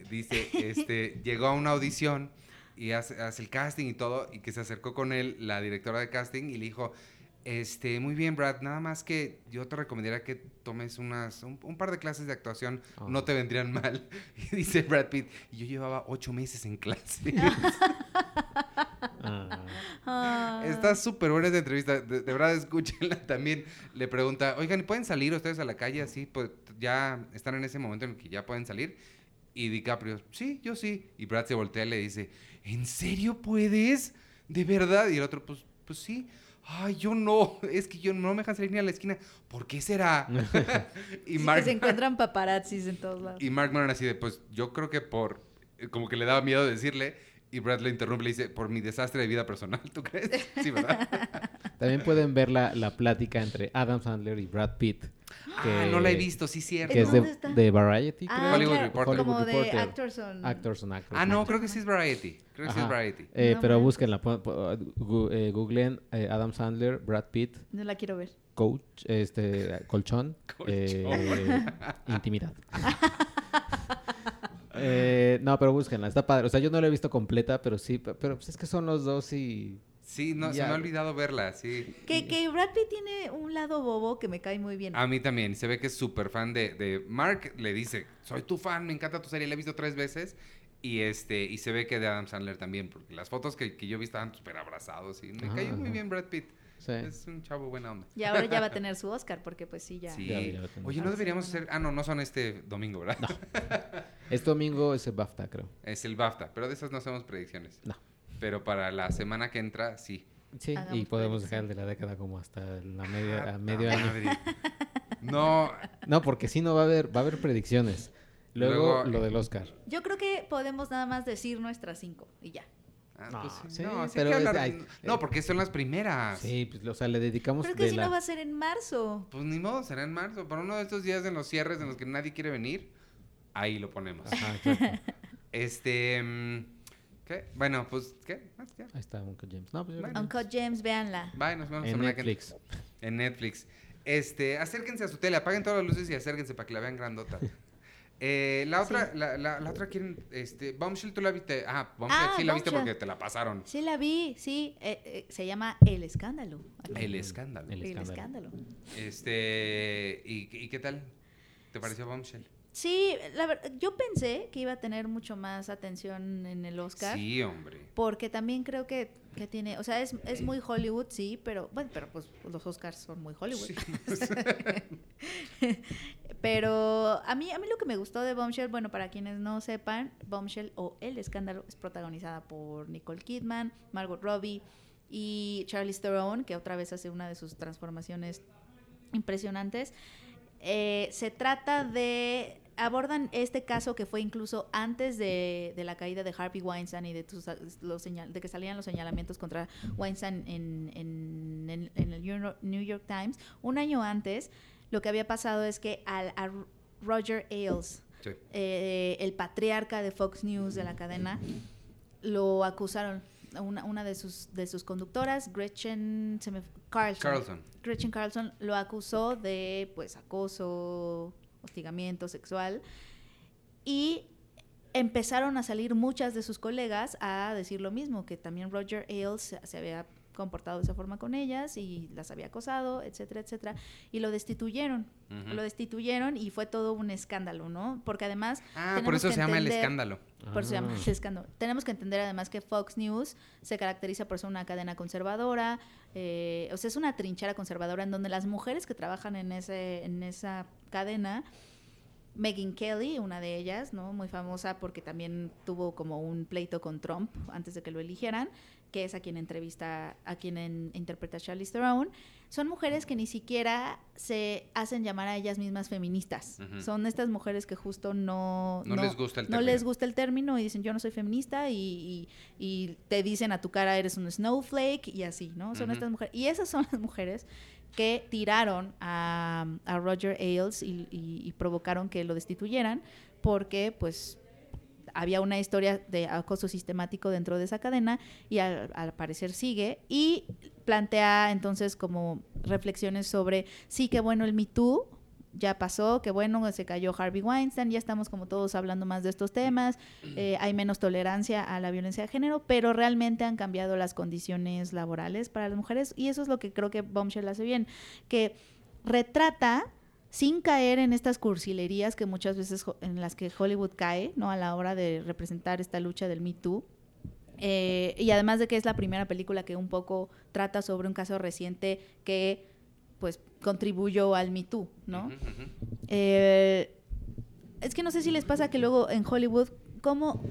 Dice, este, llegó a una audición y hace, hace el casting y todo, y que se acercó con él la directora de casting y le dijo, este, muy bien, Brad, nada más que yo te recomendaría que tomes unas, un, un par de clases de actuación, Ah. no te vendrían mal. Y dice Brad Pitt, y yo llevaba ocho meses en clase. Ah. Está súper buena esa entrevista. De, de verdad, escúchenla también. Le pregunta, oigan, ¿pueden salir ustedes a la calle así? Pues ya están en ese momento en el que ya pueden salir. Y DiCaprio, sí, yo sí. Y Brad se voltea y le dice, ¿en serio puedes? ¿De verdad? Y el otro, pues, pues sí. Ay, yo no. Es que yo no me dejan salir ni a la esquina. ¿Por qué será? y Sí, Mark, que se encuentran paparazzis en todos lados. y Mark Maron así de, pues yo creo que por, como que le daba miedo decirle. Y Brad le interrumpe y le dice, por mi desastre de vida personal, ¿tú crees? Sí, ¿verdad? También pueden ver la, la plática entre Adam Sandler y Brad Pitt. Ah, que- no la he visto, sí cierto. Que es ¿Dónde de, está? de Variety, Ah, creo. Hollywood claro, Reporter. como Hollywood de Reporter. Actors on... Actors on Actors. Ah, no, creo que sí es Variety. Creo que sí es Ajá. Variety. Eh, No pero manches. búsquenla, eh, googleen eh, Adam Sandler, Brad Pitt, No la quiero ver. coach, este, colchón, eh, intimidad. Eh, no, pero búsquenla, está padre. O sea, yo no la he visto completa, pero sí, pe- pero pues es que son los dos y... Sí, no, se me ha olvidado verla, sí. Que, que Brad Pitt tiene un lado bobo que me cae muy bien. A mí también, se ve que es súper fan de, de... Mark le dice, soy tu fan, me encanta tu serie, la he visto tres veces. Y este y se ve que de Adam Sandler también, porque las fotos que, que yo vi estaban súper abrazados. Y me Ajá, cayó muy bien Brad Pitt. Sí. Es un chavo buena onda. Y ahora ya va a tener su Oscar, porque pues sí, ya. Sí. Ya, ya lo tengo. Oye, no deberíamos hacer... Ah, no, no son este domingo, ¿verdad? Este domingo es el BAFTA, creo. Es el BAFTA, pero de esas no hacemos predicciones. No. Pero para la semana que entra, sí. Sí, y podemos dejar el de la década como hasta la media, Ah, a medio año. madre. No, No, porque si no va a haber, va a haber predicciones. Luego, Luego, lo del Oscar. Yo creo que podemos nada más decir nuestras cinco y ya. Ah, No, pues sí, no, sí pero hay que es- hablar- ay, no, porque son las primeras. Sí, pues, o sea, le dedicamos Pero es que de si la... no va a ser en marzo. Pues ni modo, será en marzo. Para uno de estos días en los cierres en los que nadie quiere venir, ahí lo ponemos. Ajá, exacto. Este. mm, ¿Qué? Bueno, pues, ¿qué? Ah. Ahí está Uncle James. No, pues Bueno. Uncut James, véanla. Bye, nos vemos en Netflix. En Netflix. Este, acérquense a su tele, apaguen todas las luces y acérquense para que la vean grandota. Eh, la otra, la, la, la otra, ¿quién? Este, Bombshell, ¿tú la viste? Ah, Bombshell Ah, sí la viste Bombshell. porque te la pasaron. Sí, la vi, sí. eh, eh, se llama El Escándalo. El escándalo. El El escándalo. Escándalo. Este, ¿y, y qué tal? ¿Te pareció Bombshell? Sí, la verdad, yo pensé que iba a tener mucho más atención en el Oscar. Sí, hombre. Porque también creo que, que tiene, o sea, es, es muy Hollywood, sí, pero bueno, pero pues los Oscars son muy Hollywood. Sí. pero a mí, a mí lo que me gustó de Bombshell, bueno, para quienes no sepan, Bombshell o El Escándalo es protagonizada por Nicole Kidman, Margot Robbie y Charlize Theron, que otra vez hace una de sus transformaciones impresionantes. Eh, se trata de abordan este caso que fue incluso antes de, de la caída de Harvey Weinstein y de, tus- los señal- de que salían los señalamientos contra Weinstein en, en- en- en el New York Times. Un año antes, lo que había pasado es que al- a Roger Ailes, Sí. eh, el patriarca de Fox News de la cadena, lo acusaron. Una, una de sus de sus conductoras, Gretchen se me- Carlson, Carlson. Gretchen Carlson lo acusó de pues acoso, hostigamiento sexual y empezaron a salir muchas de sus colegas a decir lo mismo, que también Roger Ailes se, se había comportado de esa forma con ellas y las había acosado, etcétera, etcétera, y lo destituyeron. Ujú. Lo destituyeron y fue todo un escándalo, ¿no? Porque además Ah, por tenemos eso que se llama el entender- escándalo. por eso se llama Ah. el escándalo. Tenemos que entender además que Fox News se caracteriza por ser una cadena conservadora, eh, o sea, es una trinchera conservadora en donde las mujeres que trabajan en, ese, en esa cadena, Megyn Kelly, una de ellas, ¿no? Muy famosa porque también tuvo como un pleito con Trump antes de que lo eligieran, que es a quien entrevista, a quien en- interpreta Charlize Theron. Son mujeres que ni siquiera se hacen llamar a ellas mismas feministas. Son estas mujeres que justo no... No les gusta el No término. les gusta el término y dicen yo no soy feminista y, y- y te dicen a tu cara eres un snowflake y así, ¿no? Son estas mujeres. Y esas son las mujeres que tiraron a, a Roger Ailes y provocaron que lo destituyeran porque pues había una historia de acoso sistemático dentro de esa cadena y al, parecer sigue y plantea entonces como reflexiones sobre sí que bueno el Me Too ya pasó, que bueno, se cayó Harvey Weinstein, ya estamos como todos hablando más de estos temas, eh, hay menos tolerancia a la violencia de género, pero realmente han cambiado las condiciones laborales para las mujeres y eso es lo que creo que Bombshell hace bien, que retrata sin caer en estas cursilerías que muchas veces en las que Hollywood cae, ¿no? A la hora de representar esta lucha del Me Too. Eh, y además de que es la primera película que un poco trata sobre un caso reciente que pues contribuyó al Me Too, ¿no? Eh, es que no sé si les pasa que luego en Hollywood, como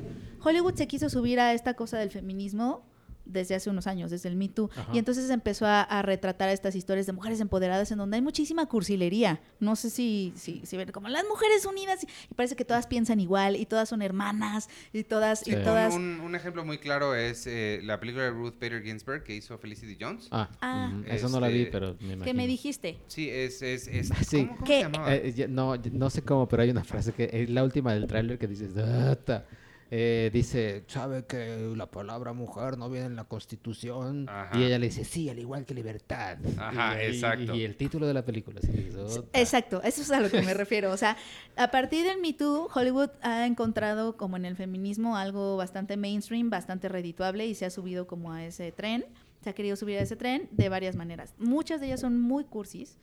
Hollywood se quiso subir a esta cosa del feminismo desde hace unos años, desde el Me Too, Ajá. y entonces empezó a, a retratar estas historias de mujeres empoderadas en donde hay muchísima cursilería. No sé si, si, si ven como las mujeres unidas y parece que todas piensan igual y todas son hermanas y todas y todas Un, un ejemplo muy claro es eh, la película de Ruth Bader Ginsburg que hizo Felicity Jones. Ah, Ah. eso no la vi, Este, pero me imagino. que me dijiste. Sí, es... es, es Sí. ¿Cómo, cómo ¿Qué? se llamaba? Eh, no, no sé cómo, pero hay una frase que es la última del tráiler que dices, "Data". Eh, dice, sabe que la palabra mujer no viene en la constitución. Ajá. Y ella le dice, sí, al igual que libertad. Ajá, Y- exacto. Y, el título de la película. "Ota". Exacto, eso es a lo que me refiero. O sea, a partir del Me Too, Hollywood ha encontrado como en el feminismo algo bastante mainstream, bastante redituable y se ha subido como a ese tren. Se ha querido subir a ese tren de varias maneras. Muchas de ellas son muy cursis,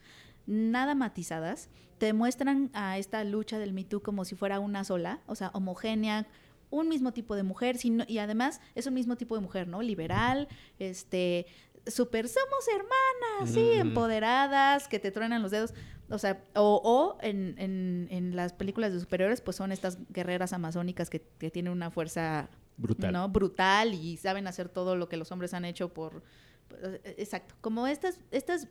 nada matizadas. Te muestran a esta lucha del Me Too como si fuera una sola, o sea, homogénea, un mismo tipo de mujer, sino, y además es un mismo tipo de mujer, ¿no? Liberal, este, súper, somos hermanas, sí, empoderadas, que te truenan los dedos. O sea, o, o en, en- en las películas de superiores, pues son estas guerreras amazónicas que, que tienen una fuerza Brutal. ¿no? brutal y saben hacer todo lo que los hombres han hecho por... Exacto, como estas, estas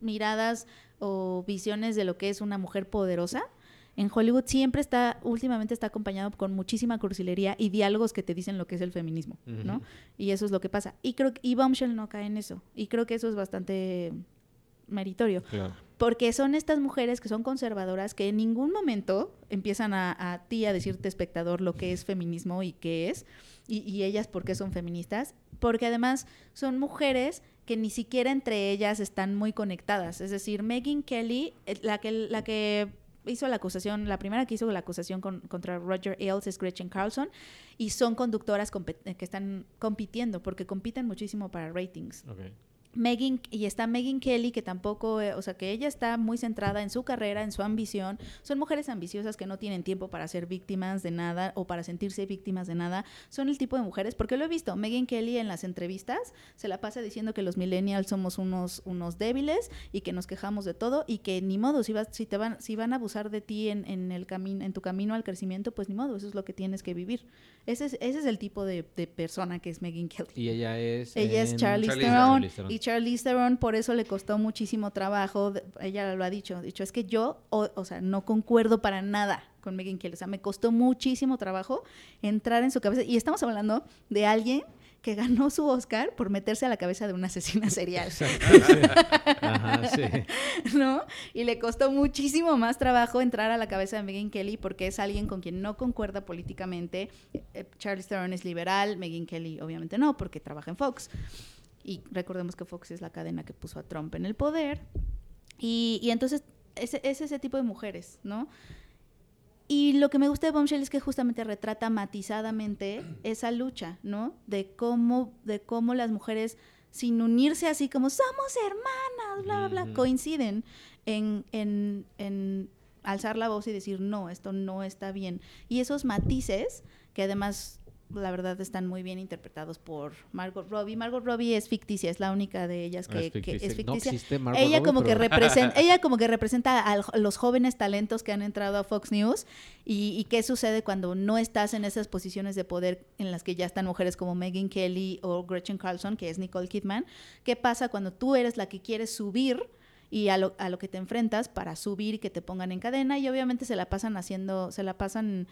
miradas o visiones de lo que es una mujer poderosa, en Hollywood siempre está, últimamente está acompañado con muchísima cursilería y diálogos que te dicen lo que es el feminismo, ¿no? Ujú. Y eso es lo que pasa. Y creo que, y Bombshell no cae en eso. Y creo que eso es bastante meritorio. Claro. Porque son estas mujeres que son conservadoras que en ningún momento empiezan a, a ti a decirte espectador lo que es feminismo y qué es, y, y ellas por qué son feministas, porque además son mujeres que ni siquiera entre ellas están muy conectadas. Es decir, Megan Kelly, eh, la que, la que hizo la acusación, la primera que hizo la acusación con- contra Roger Ailes es Gretchen Carlson y son conductoras que están compitiendo porque compiten muchísimo para ratings. Megan, y está Megan Kelly, que tampoco, eh, o sea, que ella está muy centrada en su carrera, en su ambición. Son mujeres ambiciosas que no tienen tiempo para ser víctimas de nada o para sentirse víctimas de nada. Son el tipo de mujeres, porque lo he visto, Megan Kelly en las entrevistas se la pasa diciendo que los millennials somos unos, unos débiles y que nos quejamos de todo y que ni modo, si, vas, si, te van, si van a abusar de ti en, en el camino, en tu camino al crecimiento, pues ni modo, eso es lo que tienes que vivir. Ese es, ese es el tipo de, de persona que es Megan Kelly. Y ella es. Ella es Charlize Theron. Y Charlize Theron por eso le costó muchísimo trabajo. Ella lo ha dicho, dicho es que yo, o, o sea, no concuerdo para nada con Megan Kelly. O sea, me costó muchísimo trabajo entrar en su cabeza. Y estamos hablando de alguien que ganó su Oscar por meterse a la cabeza de una asesina serial. Ajá, sí. ¿no? Y le costó muchísimo más trabajo entrar a la cabeza de Megan Kelly porque es alguien con quien no concuerda políticamente. Eh, Charlize Theron es liberal, Megan Kelly obviamente no, porque trabaja en Fox. Y recordemos que Fox es la cadena que puso a Trump en el poder. Y, y entonces es, es ese tipo de mujeres, ¿no? Y lo que me gusta de Bombshell es que justamente retrata matizadamente esa lucha, ¿no? De cómo, de cómo las mujeres, sin unirse así como somos hermanas, bla, bla, bla, coinciden en, en, en alzar la voz y decir, no, esto no está bien. Y esos matices, que además, la verdad, están muy bien interpretados por Margot Robbie. Margot Robbie es ficticia, es la única de ellas Ah, que, es que ficticia. es No ficticia ella Robbie, como que representa ella como que representa a los jóvenes talentos que han entrado a Fox News y, y qué sucede cuando no estás en esas posiciones de poder en las que ya están mujeres como Megan Kelly o Gretchen Carlson que es Nicole Kidman qué pasa cuando tú eres la que quieres subir y a lo, a lo que te enfrentas para subir y que te pongan en cadena y obviamente se la pasan haciendo se la pasan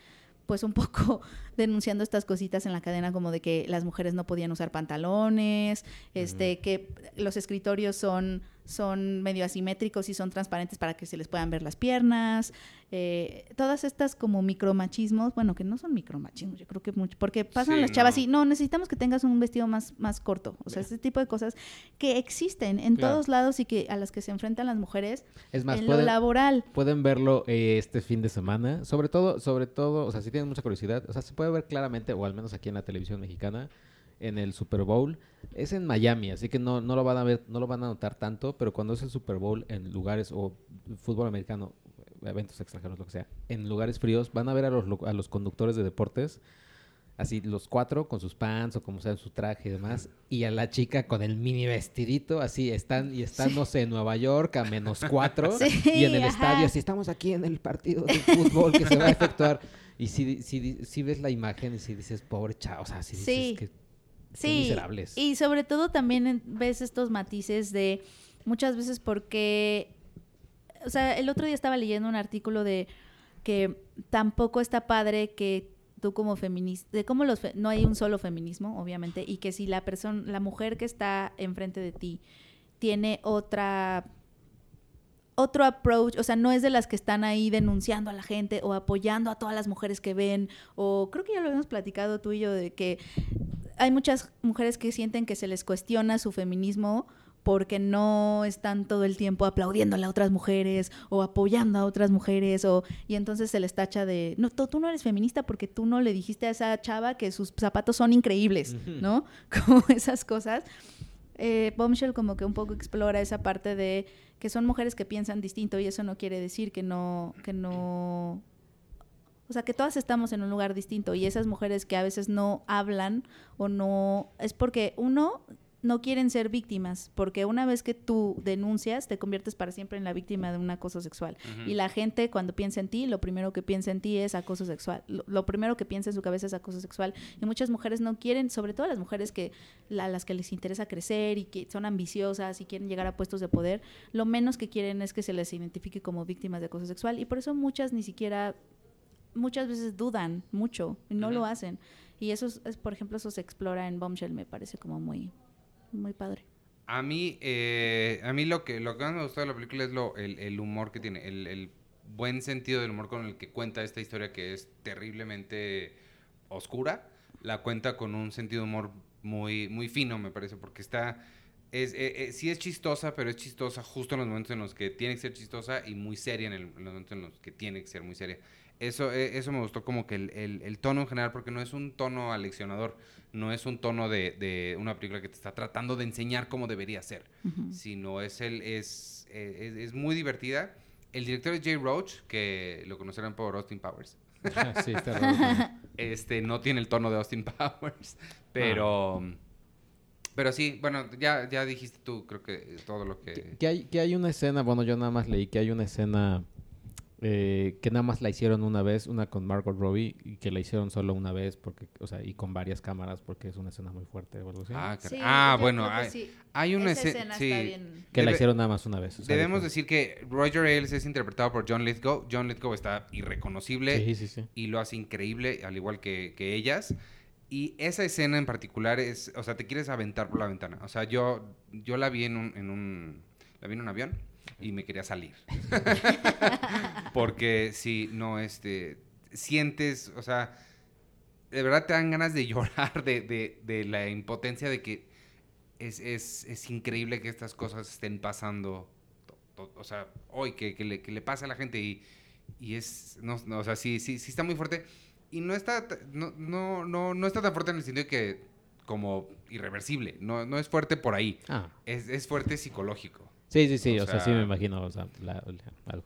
pues un poco denunciando estas cositas en la cadena como de que las mujeres no podían usar pantalones, este, que los escritorios son, son medio asimétricos y son transparentes para que se les puedan ver las piernas, eh, todas estas como micromachismos, bueno, que no son micromachismos, yo creo que mucho, porque pasan Sí, las chavas no. y no, necesitamos que tengas un vestido más, más corto, o sea, ese tipo de cosas que existen en Claro. todos lados y que a las que se enfrentan las mujeres Es más, en lo laboral. pueden verlo eh, este fin de semana. Sobre todo, sobre todo, o sea, si tienen mucha curiosidad, o sea, se puede ver claramente, o al menos aquí en la televisión mexicana, en el Super Bowl. Es en Miami, así que no, no lo van a ver, no lo van a notar tanto, pero cuando es el Super Bowl en lugares o fútbol americano, eventos extranjeros, lo que sea, en lugares fríos, van a ver a los, a los conductores de deportes. Así, los cuatro con sus pants o como sea en su traje y demás. Y a la chica con el mini vestidito, así están, y están, no sé, en Nueva York a menos cuatro. Sí, y en el ajá. estadio, así estamos aquí en el partido de fútbol que se va a efectuar. Y si, si, si ves la imagen y si dices, pobre chavo, o sea, si dices Sí. que Sí, miserables. y sobre todo también ves estos matices de muchas veces porque, o sea, el otro día estaba leyendo un artículo de que tampoco está padre que tú como feminista, de cómo los fe- no hay un solo feminismo, obviamente, y que si la persona, la mujer que está enfrente de ti tiene otra otro approach, o sea, no es de las que están ahí denunciando a la gente o apoyando a todas las mujeres que ven, o creo que ya lo hemos platicado tú y yo de que hay muchas mujeres que sienten que se les cuestiona su feminismo porque no están todo el tiempo aplaudiéndole a otras mujeres o apoyando a otras mujeres o y entonces se les tacha de no tú, tú no eres feminista porque tú no le dijiste a esa chava que sus zapatos son increíbles. ¿no? Como esas cosas. Eh, Bombshell como que un poco explora esa parte de que son mujeres que piensan distinto y eso no quiere decir que no que no o sea, que todas estamos en un lugar distinto y esas mujeres que a veces no hablan o no es porque uno no quieren ser víctimas, porque una vez que tú denuncias te conviertes para siempre en la víctima de un acoso sexual. Y la gente cuando piensa en ti, lo primero que piensa en ti es acoso sexual. Lo, lo primero que piensa en su cabeza es acoso sexual. Y muchas mujeres no quieren, sobre todo las mujeres que a las que les interesa crecer y que son ambiciosas y quieren llegar a puestos de poder, lo menos que quieren es que se les identifique como víctimas de acoso sexual. Y por eso muchas ni siquiera muchas veces dudan mucho y no lo Ujú. hacen. Y eso, es, es, por ejemplo, eso se explora en Bombshell, me parece como muy, muy padre. A mí, eh, a mí lo que, lo que más me gustó de la película es lo, el, el humor que tiene, el, el buen sentido del humor con el que cuenta esta historia que es terriblemente oscura. La cuenta con un sentido de humor muy, muy fino, me parece, porque está Es, eh, eh, sí es chistosa, pero es chistosa justo en los momentos en los que tiene que ser chistosa y muy seria en, el- en los momentos en los que tiene que ser muy seria. Eso, eh, eso me gustó como que el, el- el tono en general, porque no es un tono aleccionador, no es un tono de, de una película que te está tratando de enseñar cómo debería ser, sino es, el, es, eh, es, es muy divertida. El director es Jay Roach, que lo conocerán por Austin Powers. sí, está raro. Este, no tiene el tono de Austin Powers, pero... Pero sí, bueno, ya, ya dijiste tú, creo que todo lo que... Que hay, que hay una escena, bueno, yo nada más leí que hay una escena eh, que nada más la hicieron una vez, una con Margot Robbie, y que la hicieron solo una vez, porque, o sea, y con varias cámaras, porque es una escena muy fuerte o algo así. Ah, Sí, ah, bueno, hay, sí. hay una Esa escena... escena sí. está bien. que la hicieron nada más una vez. o sea, Debemos decir que Roger Ailes es interpretado por John Lithgow. John Lithgow está irreconocible Sí, sí, sí. y lo hace increíble, al igual que, que ellas. Y esa escena en particular es, o sea, te quieres aventar por la ventana. O sea, yo, yo la vi en un, en un, la vi en un avión y me quería salir. Porque si no, este, sientes, o sea, de verdad te dan ganas de llorar de, de, de la impotencia de que es, es, es increíble que estas cosas estén pasando, to- to- o sea, hoy, que, que le, que le pasa a la gente y, y es, no, no, o sea, sí, sí, sí está muy fuerte. Y no está, no, no, no, no está tan fuerte en el sentido de que como irreversible, no, no es fuerte por ahí, Ah. es, es fuerte psicológico. Sí, sí, sí, O o, sea, sí me imagino, o sea, la- la- algo.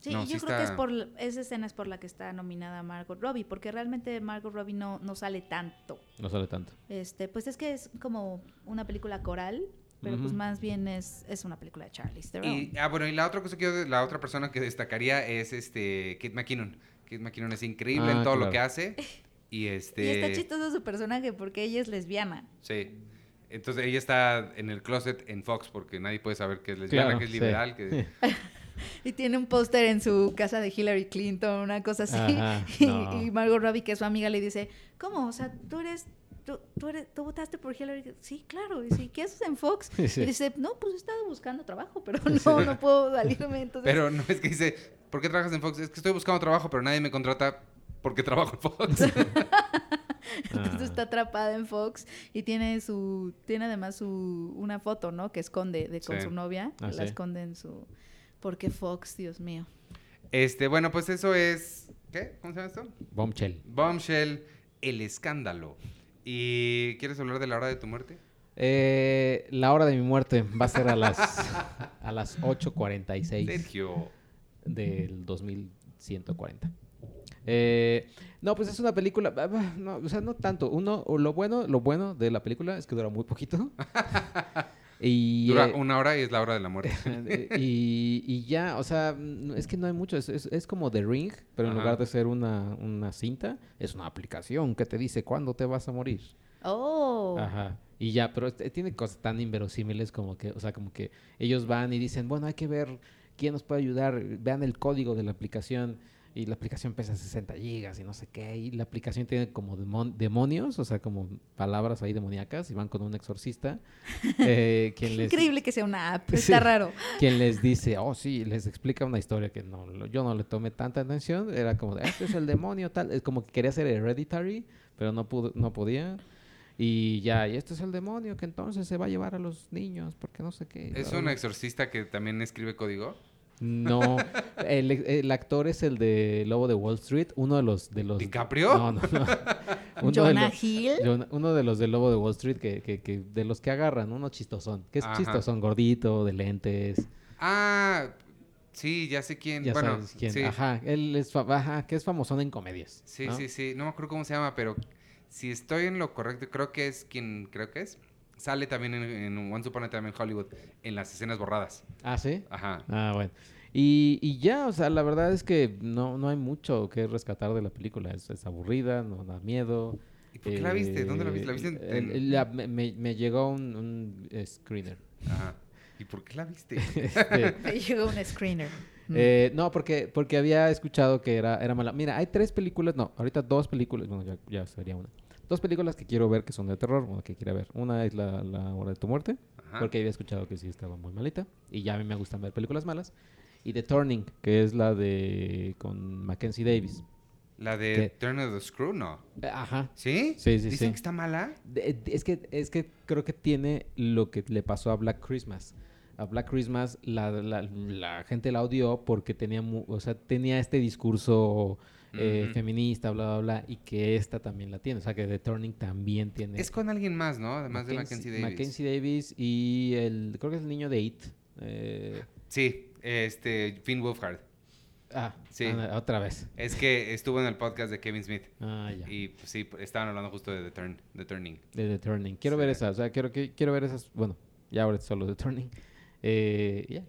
Sí, No, y yo sí creo que es por esa escena es por la que está nominada Margot Robbie, porque realmente Margot Robbie no, no sale tanto. No sale tanto. Este, pues es que es como una película coral, pero pues más bien es, es una película de Charlize Theron. Y, ah, bueno, y la otra cosa que yo, la otra persona que destacaría es este Kate McKinnon. Kate McKinnon es increíble en Ah, todo lo que hace. Y este. Y está chistoso su personaje porque ella es lesbiana. Sí. Entonces ella está en el closet en Fox porque nadie puede saber que es lesbiana, Claro, que es sí. liberal, que Y tiene un póster en su casa de Hillary Clinton, una cosa así. Ajá, y, no. y Margot Robbie, que es su amiga, le dice, ¿cómo? O sea, tú eres... Tú, tú, eres, ¿Tú votaste por Hillary? Sí, claro. Y dice, ¿qué haces en Fox? Sí. Y dice, no, pues he estado buscando trabajo, pero no, no puedo salirme. Entonces, Pero no es que dice, ¿por qué trabajas en Fox? Es que estoy buscando trabajo, pero nadie me contrata porque trabajo en Fox. Entonces Ah. está atrapada en Fox y tiene su tiene además su una foto, ¿no? Que esconde de con Sí. su novia, Ah, la sí. esconde en su porque Fox, Dios mío. este, bueno, pues eso es. ¿Qué? ¿Cómo se llama esto? Bombshell. Bombshell, el escándalo. ¿Y quieres hablar de la hora de tu muerte? Eh, la hora de mi muerte va a ser a las, a las 8.46 Sergio. del 2140. Eh, no, pues es una película, ah, no, o sea, no tanto. Uno, o lo bueno, lo bueno de la película es que dura muy poquito. y, Dura eh, una hora y es la hora de la muerte. y, y ya, o sea, mm, es que no hay mucho. Es, es- es como The Ring, pero en Ajá. lugar de ser una, una cinta, es una aplicación que te dice cuándo te vas a morir. Oh. Ajá. Y ya, pero este- tiene cosas tan inverosímiles como que, o sea, como que ellos van y dicen, bueno, hay que ver quién nos puede ayudar, vean el código de la aplicación. Y la aplicación pesa 60 gigas y no sé qué. Y la aplicación tiene como demon- demonios, o sea, como palabras ahí demoníacas. Y van con un exorcista. eh, quien les, Increíble que sea una app, Sí. está raro. quien les dice, oh sí, les explica una historia que no, yo no le tomé tanta atención. Era como, este es el demonio, tal. Es como que quería ser hereditary, pero no, pudo, no podía. Y ya, y este es el demonio que entonces se va a llevar a los niños, porque no sé qué. ¿Es un exorcista que también escribe código? No, el, el actor es el de Lobo de Wall Street, uno de los... De los ¿DiCaprio? No, no, no. Uno de Jonah los- Hill. Uno de los del Lobo de Wall Street que, que, que de los que agarran, uno chistosón. Que es Ajá. chistosón, gordito, de lentes. Ah, sí, ya sé quién. Ya bueno, sabes quién. sí. Ajá, él es, fa- ajá, que es famosón en comedias. Sí, ¿no? sí, sí. No me acuerdo cómo se llama, pero si estoy en lo correcto, creo que es quien creo que es. Sale también en, en Once Upon a Time in Hollywood, en las escenas borradas. Ah, sí. Ajá. Ah, bueno. Y, y ya, o sea, la verdad es que no, no hay mucho que rescatar de la película. Es, es aburrida, no da miedo. ¿Y por qué la viste? ¿Dónde la viste? ¿La viste en...? Eh, en- la- me, me- llegó un, un screener. Ajá. ¿Y por qué la viste? Este, Me llegó un screener. Eh, no, porque, porque había escuchado que era, era mala. Mira, hay tres películas, no, ahorita dos películas, bueno, ya, ya sería una. Dos películas que quiero ver que son de terror, bueno, que quiero ver. Una es la, la Hora de tu Muerte, Ajá. porque había escuchado que sí estaba muy malita. Y ya a mí me gustan ver películas malas. Y The Turning, que es la de con Mackenzie Davis. La de ¿Qué? Turn of the Screw, no. Eh, Ajá. ¿Sí? Sí, sí, ¿Dicen sí. que está mala? De- de- Es que, es que creo que tiene lo que le pasó a Black Christmas. A Black Christmas la, la- la gente la odió porque tenía, mu- o sea, tenía este discurso eh, feminista, bla, bla, bla, y que esta también la tiene. O sea, que The Turning también tiene. Es con alguien más, ¿no? Además de Mackenzie Davis. Mackenzie Davis y el, creo que es el niño de It. Eh, Sí, este, Finn Wolfhard. ah, Sí. anda, otra vez. Es que estuvo en el podcast de Kevin Smith. Ah, ya. Y pues, sí, estaban hablando justo de The, Turn, The Turning. De The Turning. Quiero Sí. ver esa, o sea, quiero, que, quiero ver esas, bueno, ya ahora es solo The Turning. Eh, ya.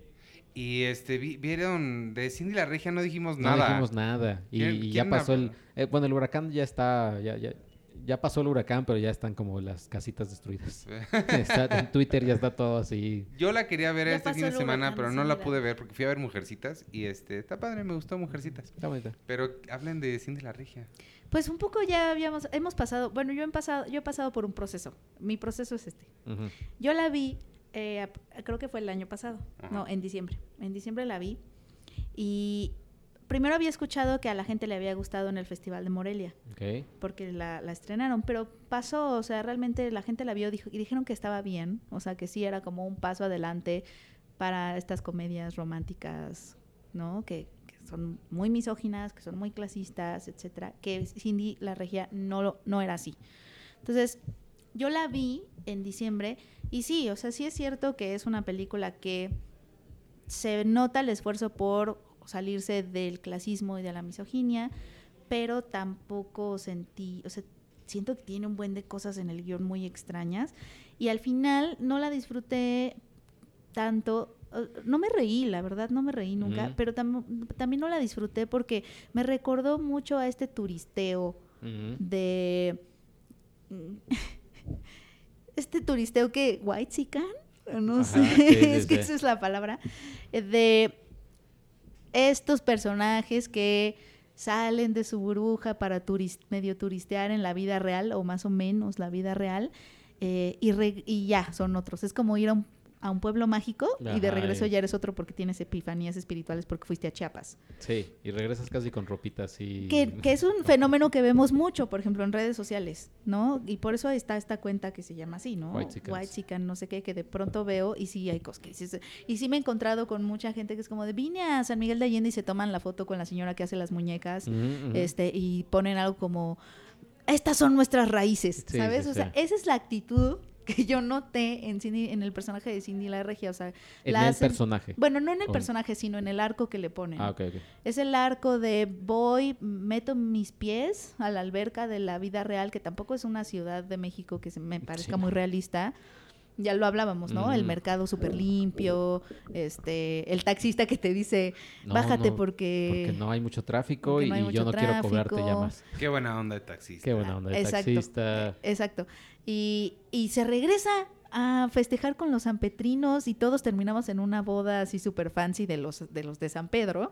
Y este, vi- vieron, de Cindy la Regia no dijimos No nada. dijimos nada. Y, ¿Quién- y ya pasó el... eh, bueno, el huracán ya está... Ya, ya, ya pasó el huracán, pero ya están como las casitas destruidas. Está- en Twitter ya está todo así. Yo la quería ver Ya este fin de semana, huracán, pero no la pude ver porque fui a ver Mujercitas. Y este, está padre, me gustó Mujercitas. Está bonita. Pero hablen de Cindy la Regia. Pues un poco ya habíamos, hemos pasado, bueno, yo he pasado, yo he pasado por un proceso. Mi proceso es este. Yo la vi, eh, creo que fue el año pasado, Ajá. no, en diciembre. En diciembre la vi y primero había escuchado que a la gente le había gustado en el Festival de Morelia, Ok. porque la, la estrenaron, pero pasó, o sea, realmente la gente la vio dijo, y dijeron que estaba bien, o sea, que sí era como un paso adelante para estas comedias románticas, ¿no? Que, que son muy misóginas, que son muy clasistas, etcétera, que Cindy la regia no, no era así. Entonces, yo la vi en diciembre y sí, o sea, sí es cierto que es una película que se nota el esfuerzo por salirse del clasismo y de la misoginia, pero tampoco sentí, o sea, siento que tiene un buen de cosas en el guion muy extrañas. Y al final no la disfruté tanto, no me reí, la verdad, no me reí nunca, pero tam- también no la disfruté porque me recordó mucho a este turisteo de este turisteo que white no Ajá, sé sí, sí, es que sí. esa es la palabra eh, de estos personajes que salen de su burbuja para turis- medio turistear en la vida real o más o menos la vida real eh, y, re- y ya son otros es como ir a un, a un pueblo mágico y de regreso ya eres otro porque tienes epifanías espirituales porque fuiste a Chiapas Sí, y regresas casi con ropitas y... que, que es un fenómeno que vemos mucho, por ejemplo, en redes sociales, ¿no? Y por eso está esta cuenta que se llama así, ¿no? Whitexicans. Whitexican, no sé qué, que de pronto veo y sí hay dices. Y sí me he encontrado con mucha gente que es como de, vine a San Miguel de Allende y se toman la foto con la señora que hace las muñecas, este, y ponen algo como, estas son nuestras raíces, Sí, ¿sabes? sí, o sea, sí. esa es la actitud que yo noté en, Cindy- en el personaje de Cindy la Regia, o sea, En la el hacen- personaje. bueno, no en el Oh. personaje, sino en el arco que le ponen. Ah, ok, ok. Es el arco de voy, meto mis pies a la alberca de la vida real, que tampoco es una ciudad de México que se me parezca Sí. muy realista. Ya lo hablábamos, ¿no? El mercado súper limpio, este, el taxista que te dice, No, bájate no, porque... Porque no hay mucho tráfico y, no yo no quiero cobrarte ya más. Qué buena onda de taxista. Qué buena onda de Exacto. taxista. Exacto. Y, y se regresa a festejar con los sanpetrinos y todos terminamos en una boda así súper fancy de los, de los de San Pedro.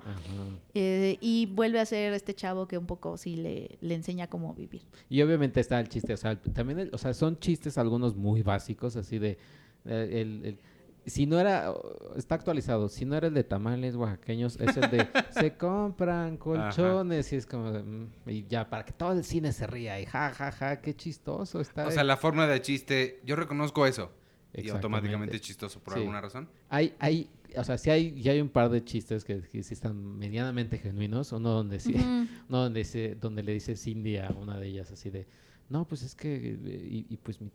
Eh, y vuelve a ser este chavo que un poco sí le, le enseña cómo vivir. Y obviamente está el chiste, o sea, también, el- o sea, son chistes algunos muy básicos, así de, eh, el, el- si no era, está actualizado, si no era el de tamales oaxaqueños, es el de, se compran colchones, y es como, de, mm, y ya, para que todo el cine se ría, y ja, ja, ja, qué chistoso está. O sea, la forma de chiste, yo reconozco eso. Y automáticamente es chistoso por Sí. alguna razón. Hay, hay, o sea, sí hay, ya hay un par de chistes que, que sí están medianamente genuinos, uno donde sí, donde, dice, donde le dice Cindy a una de ellas así de, no, pues es que, y, y pues mi-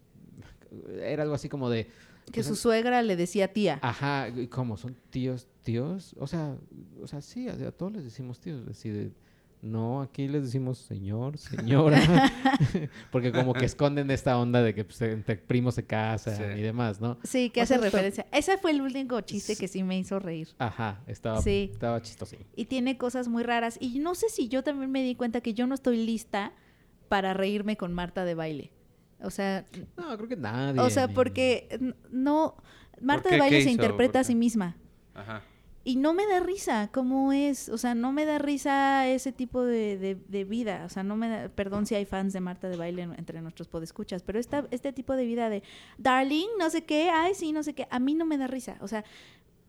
era algo así como de, Que pues, su suegra le decía tía. ajá, y ¿cómo? ¿Son tíos, tíos? O sea, o sea, sí, a, a todos les decimos tíos, así de, no, aquí les decimos señor, señora, porque como que esconden esta onda de que pues, entre primos se casan Sí. y demás, ¿no? Sí, que O hace sea, está- referencia. Ese fue el único chiste que sí me hizo reír. Ajá, estaba, Sí. estaba chistoso. Y tiene cosas muy raras. Y no sé si yo también me di cuenta que yo no estoy lista para reírme con Marta de baile. O sea, No, creo que nadie. o sea, ni- porque no... Marta qué? de baile ¿Qué se interpreta a ¿Por sí misma. Ajá. Y no me da risa cómo es, o sea, no me da risa ese tipo de, de- de vida, o sea, no me da, perdón si hay fans de Marta de Baile en- entre nuestros podescuchas, pero esta, este tipo de vida de, darling, no sé qué, ay, sí, no sé qué, a mí no me da risa, o sea,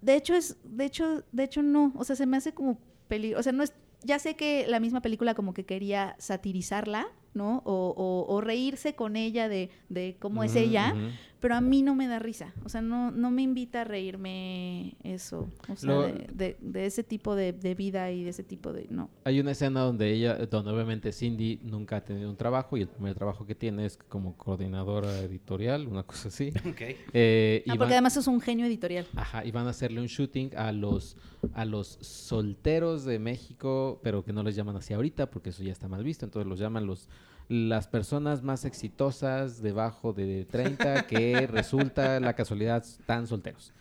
de hecho es, de hecho, de hecho no, o sea, se me hace como peligro, o sea, no es, ya sé que la misma película como que quería satirizarla, ¿no? O, o- reírse con ella de, de cómo es ella. Pero a mí no me da risa. O sea, no, no me invita a reírme eso. O sea, Lo- de, de- de ese tipo de, de vida y de ese tipo de... No. Hay una escena donde ella, donde obviamente Cindy nunca ha tenido un trabajo y el primer trabajo que tiene es como coordinadora editorial, una cosa así. Ok. Eh, y Ah, van- porque además es un genio editorial. Ajá, y van a hacerle un shooting a los a los solteros de México, pero que no les llaman así ahorita porque eso ya está mal visto, entonces los llaman los las personas más exitosas debajo de 30 que resulta la casualidad están solteros.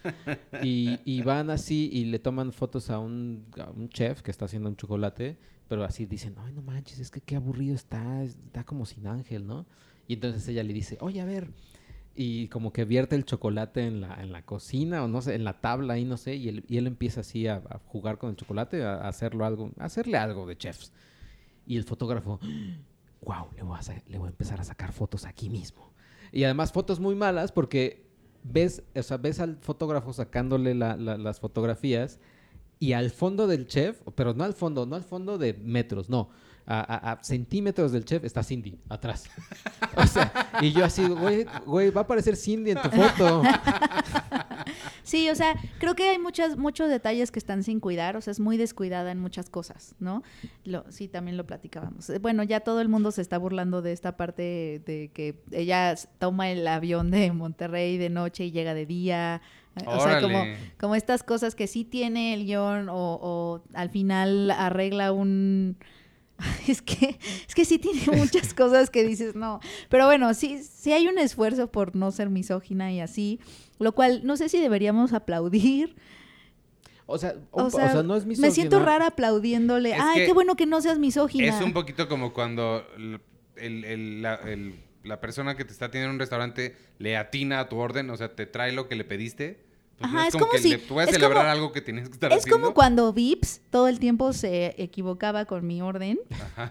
Y, y van así y le toman fotos a un, a un chef que está haciendo un chocolate, pero así dicen, ay no manches, es que qué aburrido está, está como sin ángel, ¿no? Y entonces ella le dice, oye, a ver, y como que vierte el chocolate en la, en la cocina o no sé, en la tabla ahí, no sé, y él, y él empieza así a, a jugar con el chocolate, a, a hacerlo algo, a hacerle algo de chefs. Y el fotógrafo, wow, le voy, a le voy a empezar a sacar fotos aquí mismo. Y además fotos muy malas porque ves, o sea, ves al fotógrafo sacándole la- la- las fotografías y al fondo del chef, pero no al fondo, no al fondo de metros, no. A, a- a centímetros del chef está Cindy atrás. O sea, y yo así, güey, güey, va a aparecer Cindy en tu foto. Sí, o sea, creo que hay muchas, muchos detalles que están sin cuidar, o sea, es muy descuidada en muchas cosas, ¿no? Lo, sí, también lo platicábamos. Eh, Bueno, ya todo el mundo se está burlando de esta parte de que ella toma el avión de Monterrey de noche y llega de día. eh, O sea, como, como estas cosas que sí tiene el guion o, o al final arregla un... Es que, es que sí tiene muchas cosas que dices, no. Pero bueno, sí, sí hay un esfuerzo por no ser misógina y así, lo cual no sé si deberíamos aplaudir. O sea, O sea, no es me siento rara aplaudiéndole. Es Ay, qué bueno que no seas misógina. Es un poquito como cuando el- el- el- la, el- la persona que te está atendiendo en un restaurante le atina a tu orden, o sea, te trae lo que le pediste. Pues no Ajá, es, es como, como que si- le, tú vas a es celebrar como- algo que tienes que estar Es haciendo. como cuando Vips todo el tiempo se equivocaba con mi orden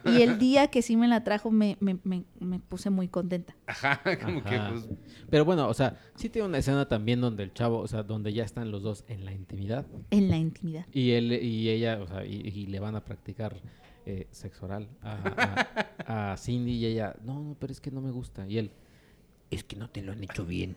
y el día que sí me la trajo me, me, me, me puse muy contenta. Ajá, como que Ajá. pues... Pero bueno, o sea, sí tiene una escena también donde el chavo, o sea, donde ya están los dos en la intimidad. En la intimidad. Y él y ella, o sea, y, y le van a practicar eh, sexo oral a, a- a Cindy y ella, no, no, pero es que no me gusta. Y él, es que no te lo han hecho bien.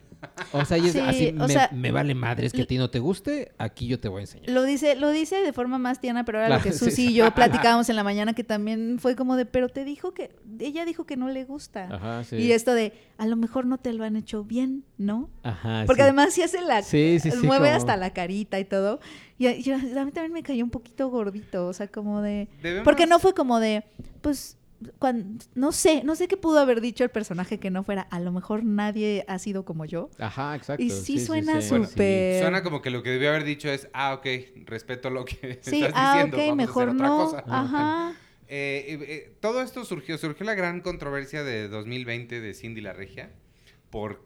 O sea, y es Sí, así, o me, sea, me vale madre, es que a ti no te guste, aquí yo te voy a enseñar. Lo dice, lo dice de forma más tierna, pero era Claro, lo que Susi sí. y yo platicábamos en la mañana que también fue como de, pero te dijo que, ella dijo que no le gusta. Ajá, sí. Y esto de, a lo mejor no te lo han hecho bien, ¿no? Ajá, Porque sí. además sí hace la, Sí, sí, sí, mueve como- hasta la carita y todo. Y a, yo- a mí también me cayó un poquito gordito, o sea, como de... Debemos- Porque no fue como de, pues, no sé, no sé qué pudo haber dicho el personaje que no fuera, a lo mejor nadie ha sido como yo. Ajá, exacto. Y sí suena Bueno, súper- Suena como que lo que debió haber dicho es, ah, ok, respeto lo que Sí, estás ah, diciendo, ok, vamos a mejor hacer otra no. cosa. Ajá. Eh, eh, eh, todo esto surgió, surgió la gran controversia de 2020 de Cindy la Regia por,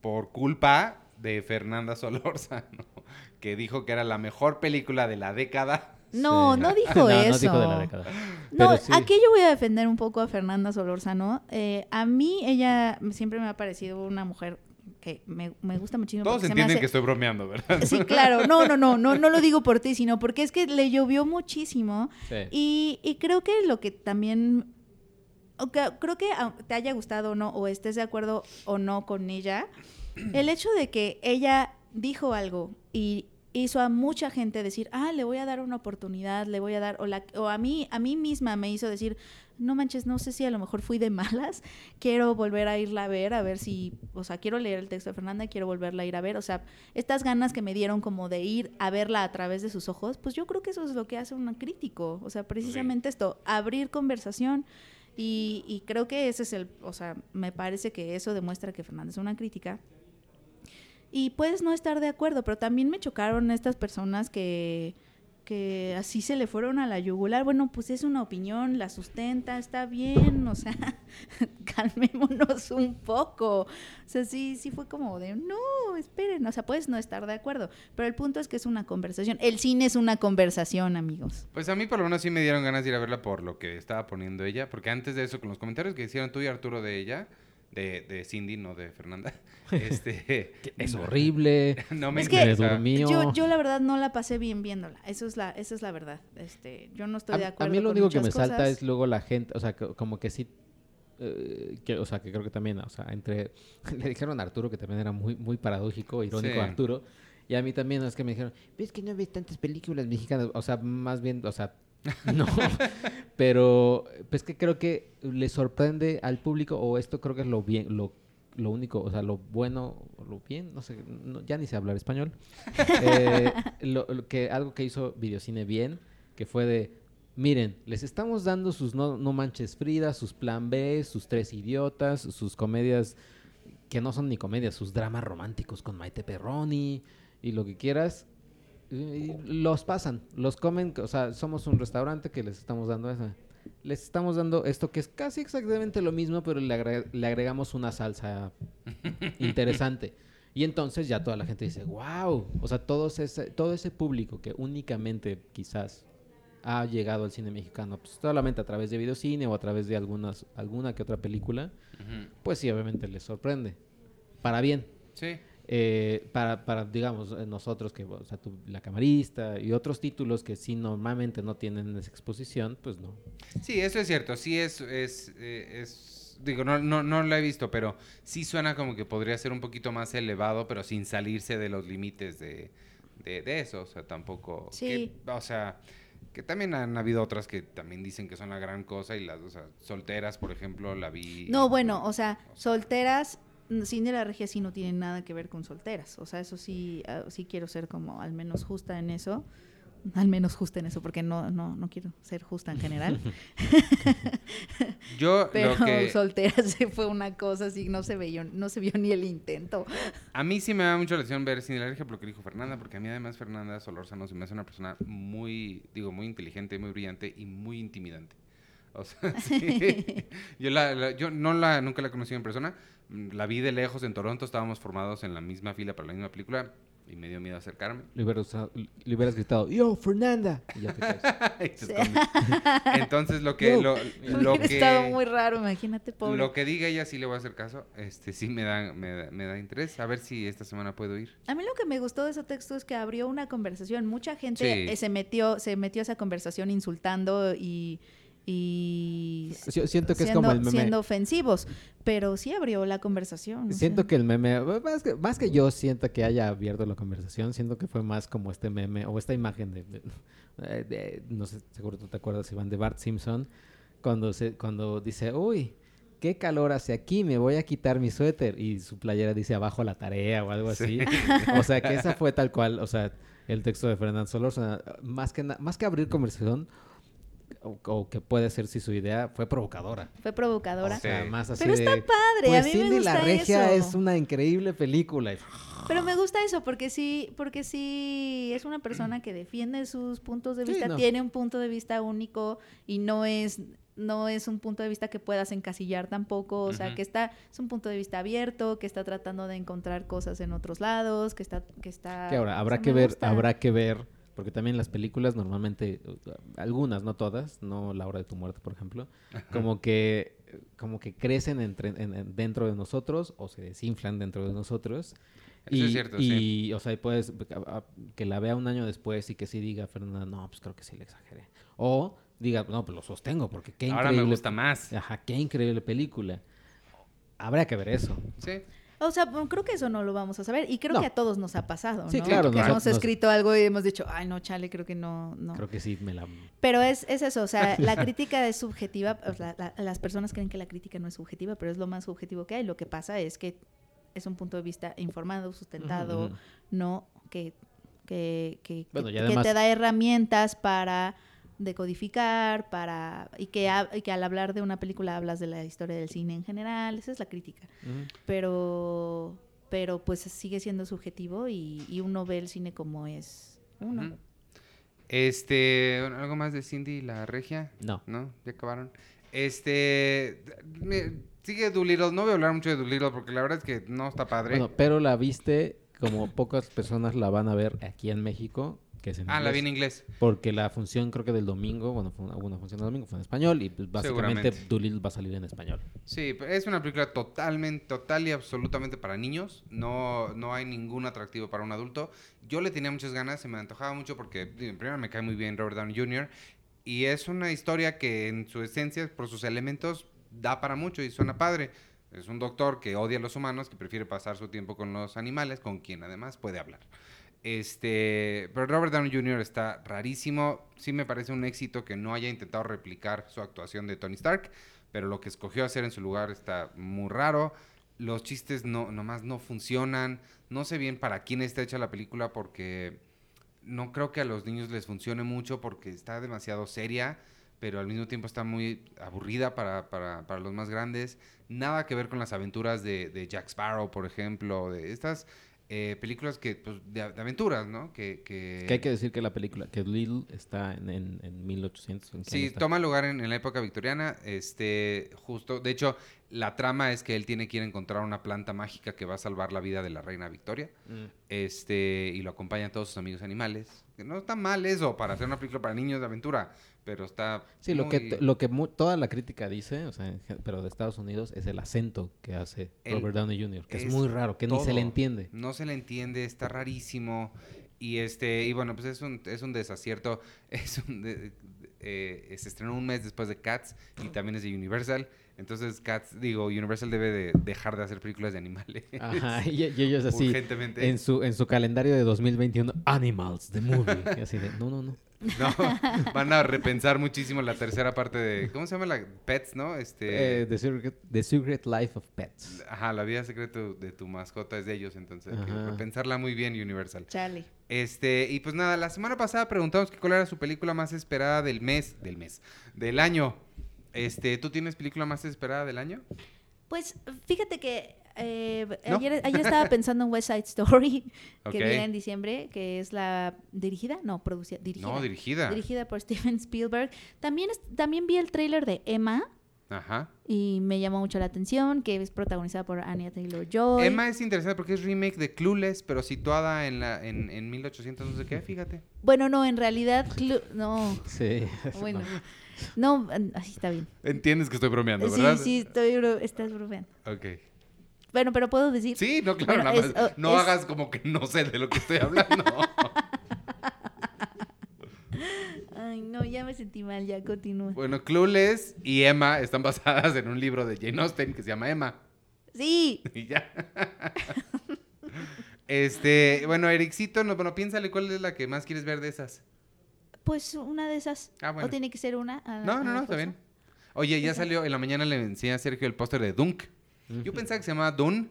por culpa de Fernanda Solórzano, que dijo que era la mejor película de la década. No, Sí. no dijo no, eso. No dijo de la década. No, Pero sí. aquí yo voy a defender un poco a Fernanda Solórzano. Eh, a mí ella siempre me ha parecido una mujer que me, me gusta muchísimo. Todos entienden hace- que estoy bromeando, ¿verdad? Sí, claro. No, no, no, no, no lo digo por ti, sino porque es que le llovió muchísimo. Sí. Y, y creo que lo que también... creo que te haya gustado o no, o estés de acuerdo o no con ella, el hecho de que ella dijo algo y hizo a mucha gente decir, ah, le voy a dar una oportunidad, le voy a dar, o, la, o a mí, a mí misma me hizo decir, no manches, no sé si a lo mejor fui de malas, quiero volver a irla a ver, a ver si, o sea, quiero leer el texto de Fernanda, quiero volverla a ir a ver, o sea, estas ganas que me dieron como de ir a verla a través de sus ojos, pues yo creo que eso es lo que hace un crítico, o sea, precisamente esto, abrir conversación. Y, y creo que ese es el, o sea, me parece que eso demuestra que Fernanda es una crítica. Y puedes no estar de acuerdo, pero también me chocaron estas personas que, que así se le fueron a la yugular. Bueno, pues es una opinión, la sustenta, está bien, o sea, calmémonos un poco. O sea, sí, sí fue como de, no, esperen, o sea, puedes no estar de acuerdo, pero el punto es que es una conversación. El cine es una conversación, amigos. Pues a mí por lo menos sí me dieron ganas de ir a verla por lo que estaba poniendo ella, porque antes de eso, con los comentarios que hicieron tú y Arturo de ella, de, de Cindy, no de Fernanda. Este, Es horrible. No me Es que. Yo, yo la verdad no la pasé bien viéndola. Eso es la, esa es la verdad. Este, yo no estoy de a, acuerdo. a mí lo con único que me muchas salta cosas. es luego la gente, o sea, co- como que sí, eh, que, o sea, que creo que también, o sea, entre, le dijeron a Arturo que también era muy, muy paradójico, irónico Sí. Arturo, y a mí también es que me dijeron, ves que no ves tantas películas mexicanas, o sea, más bien, o sea, no, pero pues que creo que le sorprende al público, o esto creo que es lo bien, lo lo único, o sea, lo bueno, lo bien, no sé, no- ya ni sé hablar español. Eh, lo, lo que, algo que hizo Videocine bien, que fue de, miren, les estamos dando sus No, no Manches Frida, sus Plan B, sus Tres Idiotas, sus comedias que no son ni comedias, sus dramas románticos con Maite Perroni y lo que quieras. Y los pasan, los comen, o sea, somos un restaurante que les estamos dando eso. Les estamos dando esto que es casi exactamente lo mismo, pero le, agre- le agregamos una salsa interesante. Y entonces ya toda la gente dice, wow, o sea, todo ese, todo ese público que únicamente quizás ha llegado al cine mexicano pues, solamente a través de videocine o a través de algunas, alguna que otra película, pues sí, obviamente les sorprende. Para bien. Sí. Eh, para, para, digamos, eh, nosotros que, o sea, tú, la camarista y otros títulos que sí normalmente no tienen esa exposición, pues no. Sí, eso es cierto. Sí es, es, eh, es- digo, no, no, no lo he visto, pero sí suena como que podría ser un poquito más elevado, pero sin salirse de los límites de, de, de eso. O sea, tampoco. Sí. que- o sea, que también han habido otras que también dicen que son la gran cosa y las, o sea, solteras, por ejemplo, la vi. No, bueno, o sea, solteras, cine de la regia sí no tiene nada que ver con solteras. O sea, eso sí, ah, sí quiero ser como al menos justa en eso. Al menos justa en eso, porque no, no, no quiero ser justa en general. Yo Pero lo que. solteras sí fue una cosa así, no se vio, no se vio ni el intento. A mí sí me da mucho la atención ver Cine de la Regia por lo que dijo Fernanda, porque a mí además Fernanda Solórzano se me hace una persona muy, digo, muy inteligente, muy brillante y muy intimidante. O sea, sí. yo, la, la- yo no la, nunca la he conocido en persona, mm, la vi de lejos en Toronto, estábamos formados en la misma fila para la misma película y me dio miedo acercarme. Le hubieras, usado- le hubieras gritado, yo, Fernanda. Y ya te esconde. Entonces lo que, Yo. lo, lo Hubiera estado que, muy raro, imagínate, pobre. lo que diga ella sí le voy a hacer caso, este sí me da, me me da interés, a ver si esta semana puedo ir. A mí lo que me gustó de ese texto es que abrió una conversación. Mucha gente Sí. se metió, se metió a esa conversación insultando y, y Si- Siento que es como el meme. siendo ofensivos, pero sí abrió la conversación. o Siento sea. que el meme, más que, más que yo siento que haya abierto la conversación, siento que fue más como este meme o esta imagen de, de- eh, de- no sé, seguro tú te acuerdas, Iván, de Bart Simpson, cuando, se, cuando dice, uy, qué calor hace aquí, me voy a quitar mi suéter y su playera dice abajo la tarea o algo así. O sea, que esa fue tal cual, o sea, el texto de Fernando Solórzano, más que, más que abrir conversación, o, o que puede ser si su idea fue provocadora. Fue provocadora. O sea, Sí. más así Pero está de, padre, pues a mí Cindy me gusta la Regia eso. es una increíble película. Y- Pero me gusta eso porque sí, porque sí es una persona que defiende sus puntos de Sí, vista, no. tiene un punto de vista único y no es no es un punto de vista que puedas encasillar tampoco, o sea, que está es un punto de vista abierto, que está tratando de encontrar cosas en otros lados, que está que está Que ahora o habrá sea, que ver, gusta. habrá que ver, porque también las películas normalmente, algunas, no todas, no La hora de tu muerte, por ejemplo, como que como que crecen entre, en- en- dentro de nosotros o se desinflan dentro de nosotros. Eso y, es cierto, y, sí. o sea, puedes que la vea un año después y que sí diga, Fernanda, no, pues creo que sí le exageré. O diga, no, pues lo sostengo, porque qué Ahora increíble. me gusta más. Ajá, qué increíble película. Habrá que ver eso. Sí. O sea, creo que eso no lo vamos a saber y creo No. que a todos nos ha pasado, Sí, ¿no? claro, Que hemos escrito algo y hemos dicho, ay, no, chale, creo que no, no. Creo que sí me la... Pero es, es eso, o sea, la crítica es subjetiva, o sea, la- las personas creen que la crítica no es subjetiva, pero es lo más subjetivo que hay. Lo que pasa es que es un punto de vista informado, sustentado, no que, que, que, Bueno, que- y que además- te da herramientas para decodificar, para y que, ha- y que al hablar de una película hablas de la historia del cine en general, esa es la crítica. Pero, pero pues sigue siendo subjetivo y, y uno ve el cine como es uno. Este, algo más de Cindy y la regia. No. ¿No? Ya acabaron. Este, me- sigue Doolittle. No voy a hablar mucho de Doolittle porque la verdad es que no está padre. Bueno, pero la viste como pocas personas la van a ver aquí en México. Que es en Ah, la vi en inglés. Porque la función, creo que del domingo, bueno, fue una, una función del domingo, fue en español y pues básicamente. Doolittle va a salir en español. Sí, es una película totalmente, total y absolutamente para niños. No, no hay ningún atractivo para un adulto. Yo le tenía muchas ganas, se me antojaba mucho porque primero me cae muy bien Robert Downey Jr. Y es una historia que en su esencia, por sus elementos, da para mucho y suena padre. Es un doctor que odia a los humanos, que prefiere pasar su tiempo con los animales, con quien además puede hablar. Este, pero Robert Downey Jr. está rarísimo. Sí me parece un éxito que no haya intentado replicar su actuación de Tony Stark, pero lo que escogió hacer en su lugar está muy raro. Los chistes no, nomás no funcionan. No sé bien para quién está hecha la película porque no creo que a los niños les funcione mucho porque está demasiado seria, pero al mismo tiempo está muy aburrida para, para- para los más grandes. Nada que ver con las aventuras de, de Jack Sparrow, por ejemplo, de estas eh, películas que, pues, de, de aventuras, ¿no? Que, que, Que hay que decir que la película, que Doolittle está en, en, en 1800. ¿en Sí, está? toma lugar en, en la época victoriana. Este, justo, de hecho, la trama es que él tiene que ir a encontrar una planta mágica que va a salvar la vida de la reina Victoria. Mm. Este, y lo acompañan todos sus amigos animales. Que no está mal eso para hacer una película para niños de aventura, pero está. Sí, lo que, lo que mu- toda la crítica dice, o sea, pero de Estados Unidos, es el acento que hace El- Robert Downey Jr., que es, es muy raro, que ni se todo. le entiende. No se le entiende, está rarísimo. Y este, y bueno, pues es un, es un desacierto. Es un de- eh, se estrenó un mes después de Cats y también es de Universal. Entonces Cats, digo, Universal debe de dejar de hacer películas de animales. Ajá, y, y ellos así, Urgentemente. en su, en su calendario de 2021, Animals, the movie. Así de, no, no, no. No, van a repensar muchísimo la tercera parte de. ¿Cómo se llama la Pets, no? Este. Eh, the, Secret, The Secret Life of Pets. Ajá, la vida secreta de tu mascota es de ellos, entonces hay que repensarla muy bien, Universal. Charlie. Este, y pues nada, la semana pasada preguntamos que cuál era su película más esperada del mes, del mes, del año. Este, ¿tú tienes película más esperada del año? Pues fíjate que eh, ¿No? ayer, ayer estaba pensando en West Side Story, que Ok. viene en diciembre, que es la dirigida, no, producida, dirigida. No, dirigida. Dirigida por Steven Spielberg. También, es- también vi el tráiler de Emma Ajá. y me llamó mucho la atención, que es protagonizada por Anya Taylor-Joy. Emma es interesante porque es remake de Clueless, pero situada en la en, en 1800 no sé qué, fíjate. Bueno, no, en realidad, Clu- no, Sí. bueno, no, así está bien. Entiendes que estoy bromeando, Sí, ¿verdad? sí, estoy, bro- estás bromeando. Ok. Bueno, pero puedo decir. Sí, no, claro, Bueno, nada más. es- oh, no es- hagas como que no sé de lo que estoy hablando. Ay, no, ya me sentí mal, ya continúa. bueno, Clueless y Emma están basadas en un libro de Jane Austen que se llama Emma. Sí, Y ya. este, bueno, Ericito, no, bueno, piénsale cuál es la que más quieres ver de esas. pues una de esas. Ah, bueno. ¿O tiene que ser una? a- No, no, no, está bien. Oye, ya Esa. salió, en la mañana le enseñé a Sergio el póster de Dunk. Yo pensaba que se llamaba Dune,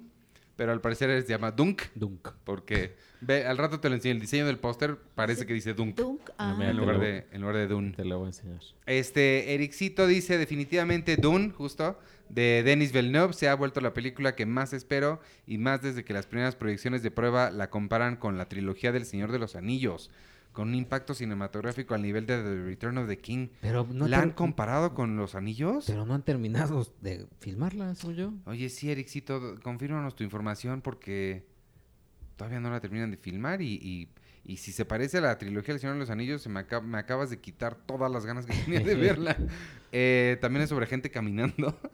pero al parecer se llama Dunk, Dunk. porque ve, al rato te lo enseño, el diseño del póster parece que dice Dunk, Dunk, ah. mira, en lugar, de, en lugar de Dune. Te lo voy a enseñar. Este, Ericito dice definitivamente Dune, justo, de Denis Villeneuve, se ha vuelto la película que más espero y más desde que las primeras proyecciones de prueba la comparan con la trilogía del Señor de los Anillos, con un impacto cinematográfico al nivel de The Return of the King. Pero no, ¿La han comparado con los anillos? pero no han terminado de filmarla, según yo. Oye, sí, Ericito, confírmanos tu información porque todavía no la terminan de filmar y, y- y si se parece a la trilogía del Señor de los Anillos, se me, acab- me acabas de quitar todas las ganas que tenía de verla. Eh, también es sobre gente caminando.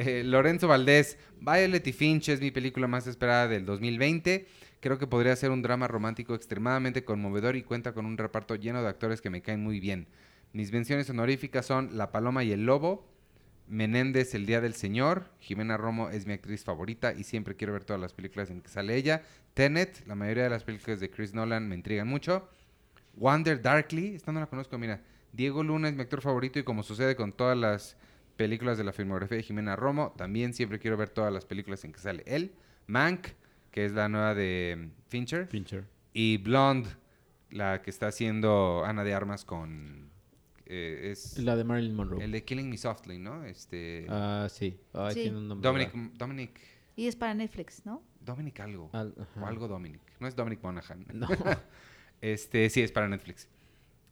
Eh, Lorenzo Valdés, Violet y Finch es mi película más esperada del 2020. Creo que podría ser un drama romántico extremadamente conmovedor y cuenta con un reparto lleno de actores que me caen muy bien. Mis menciones honoríficas son La Paloma y el Lobo, Menéndez, El Día del Señor. Jimena Romo es mi actriz favorita y siempre quiero ver todas las películas en que sale ella. Tenet, la mayoría de las películas de Chris Nolan me intrigan mucho. Wonder Darkly, esta no la conozco, mira. Diego Luna es mi actor favorito y como sucede con todas las películas de la filmografía de Jimena Romo, también siempre quiero ver todas las películas en que sale él. Mank, que es la nueva de Fincher. Fincher. Y Blonde, la que está haciendo Ana de Armas con... eh, es La de Marilyn Monroe. el de Killing Me Softly, ¿no? Este... Ah, sí. Ay, Sí. tiene un nombre Dominic. Dominic, Y es para Netflix, ¿no? Dominic algo. Al- O algo Dominic. No es Dominic Monaghan. No. Este, sí, es para Netflix.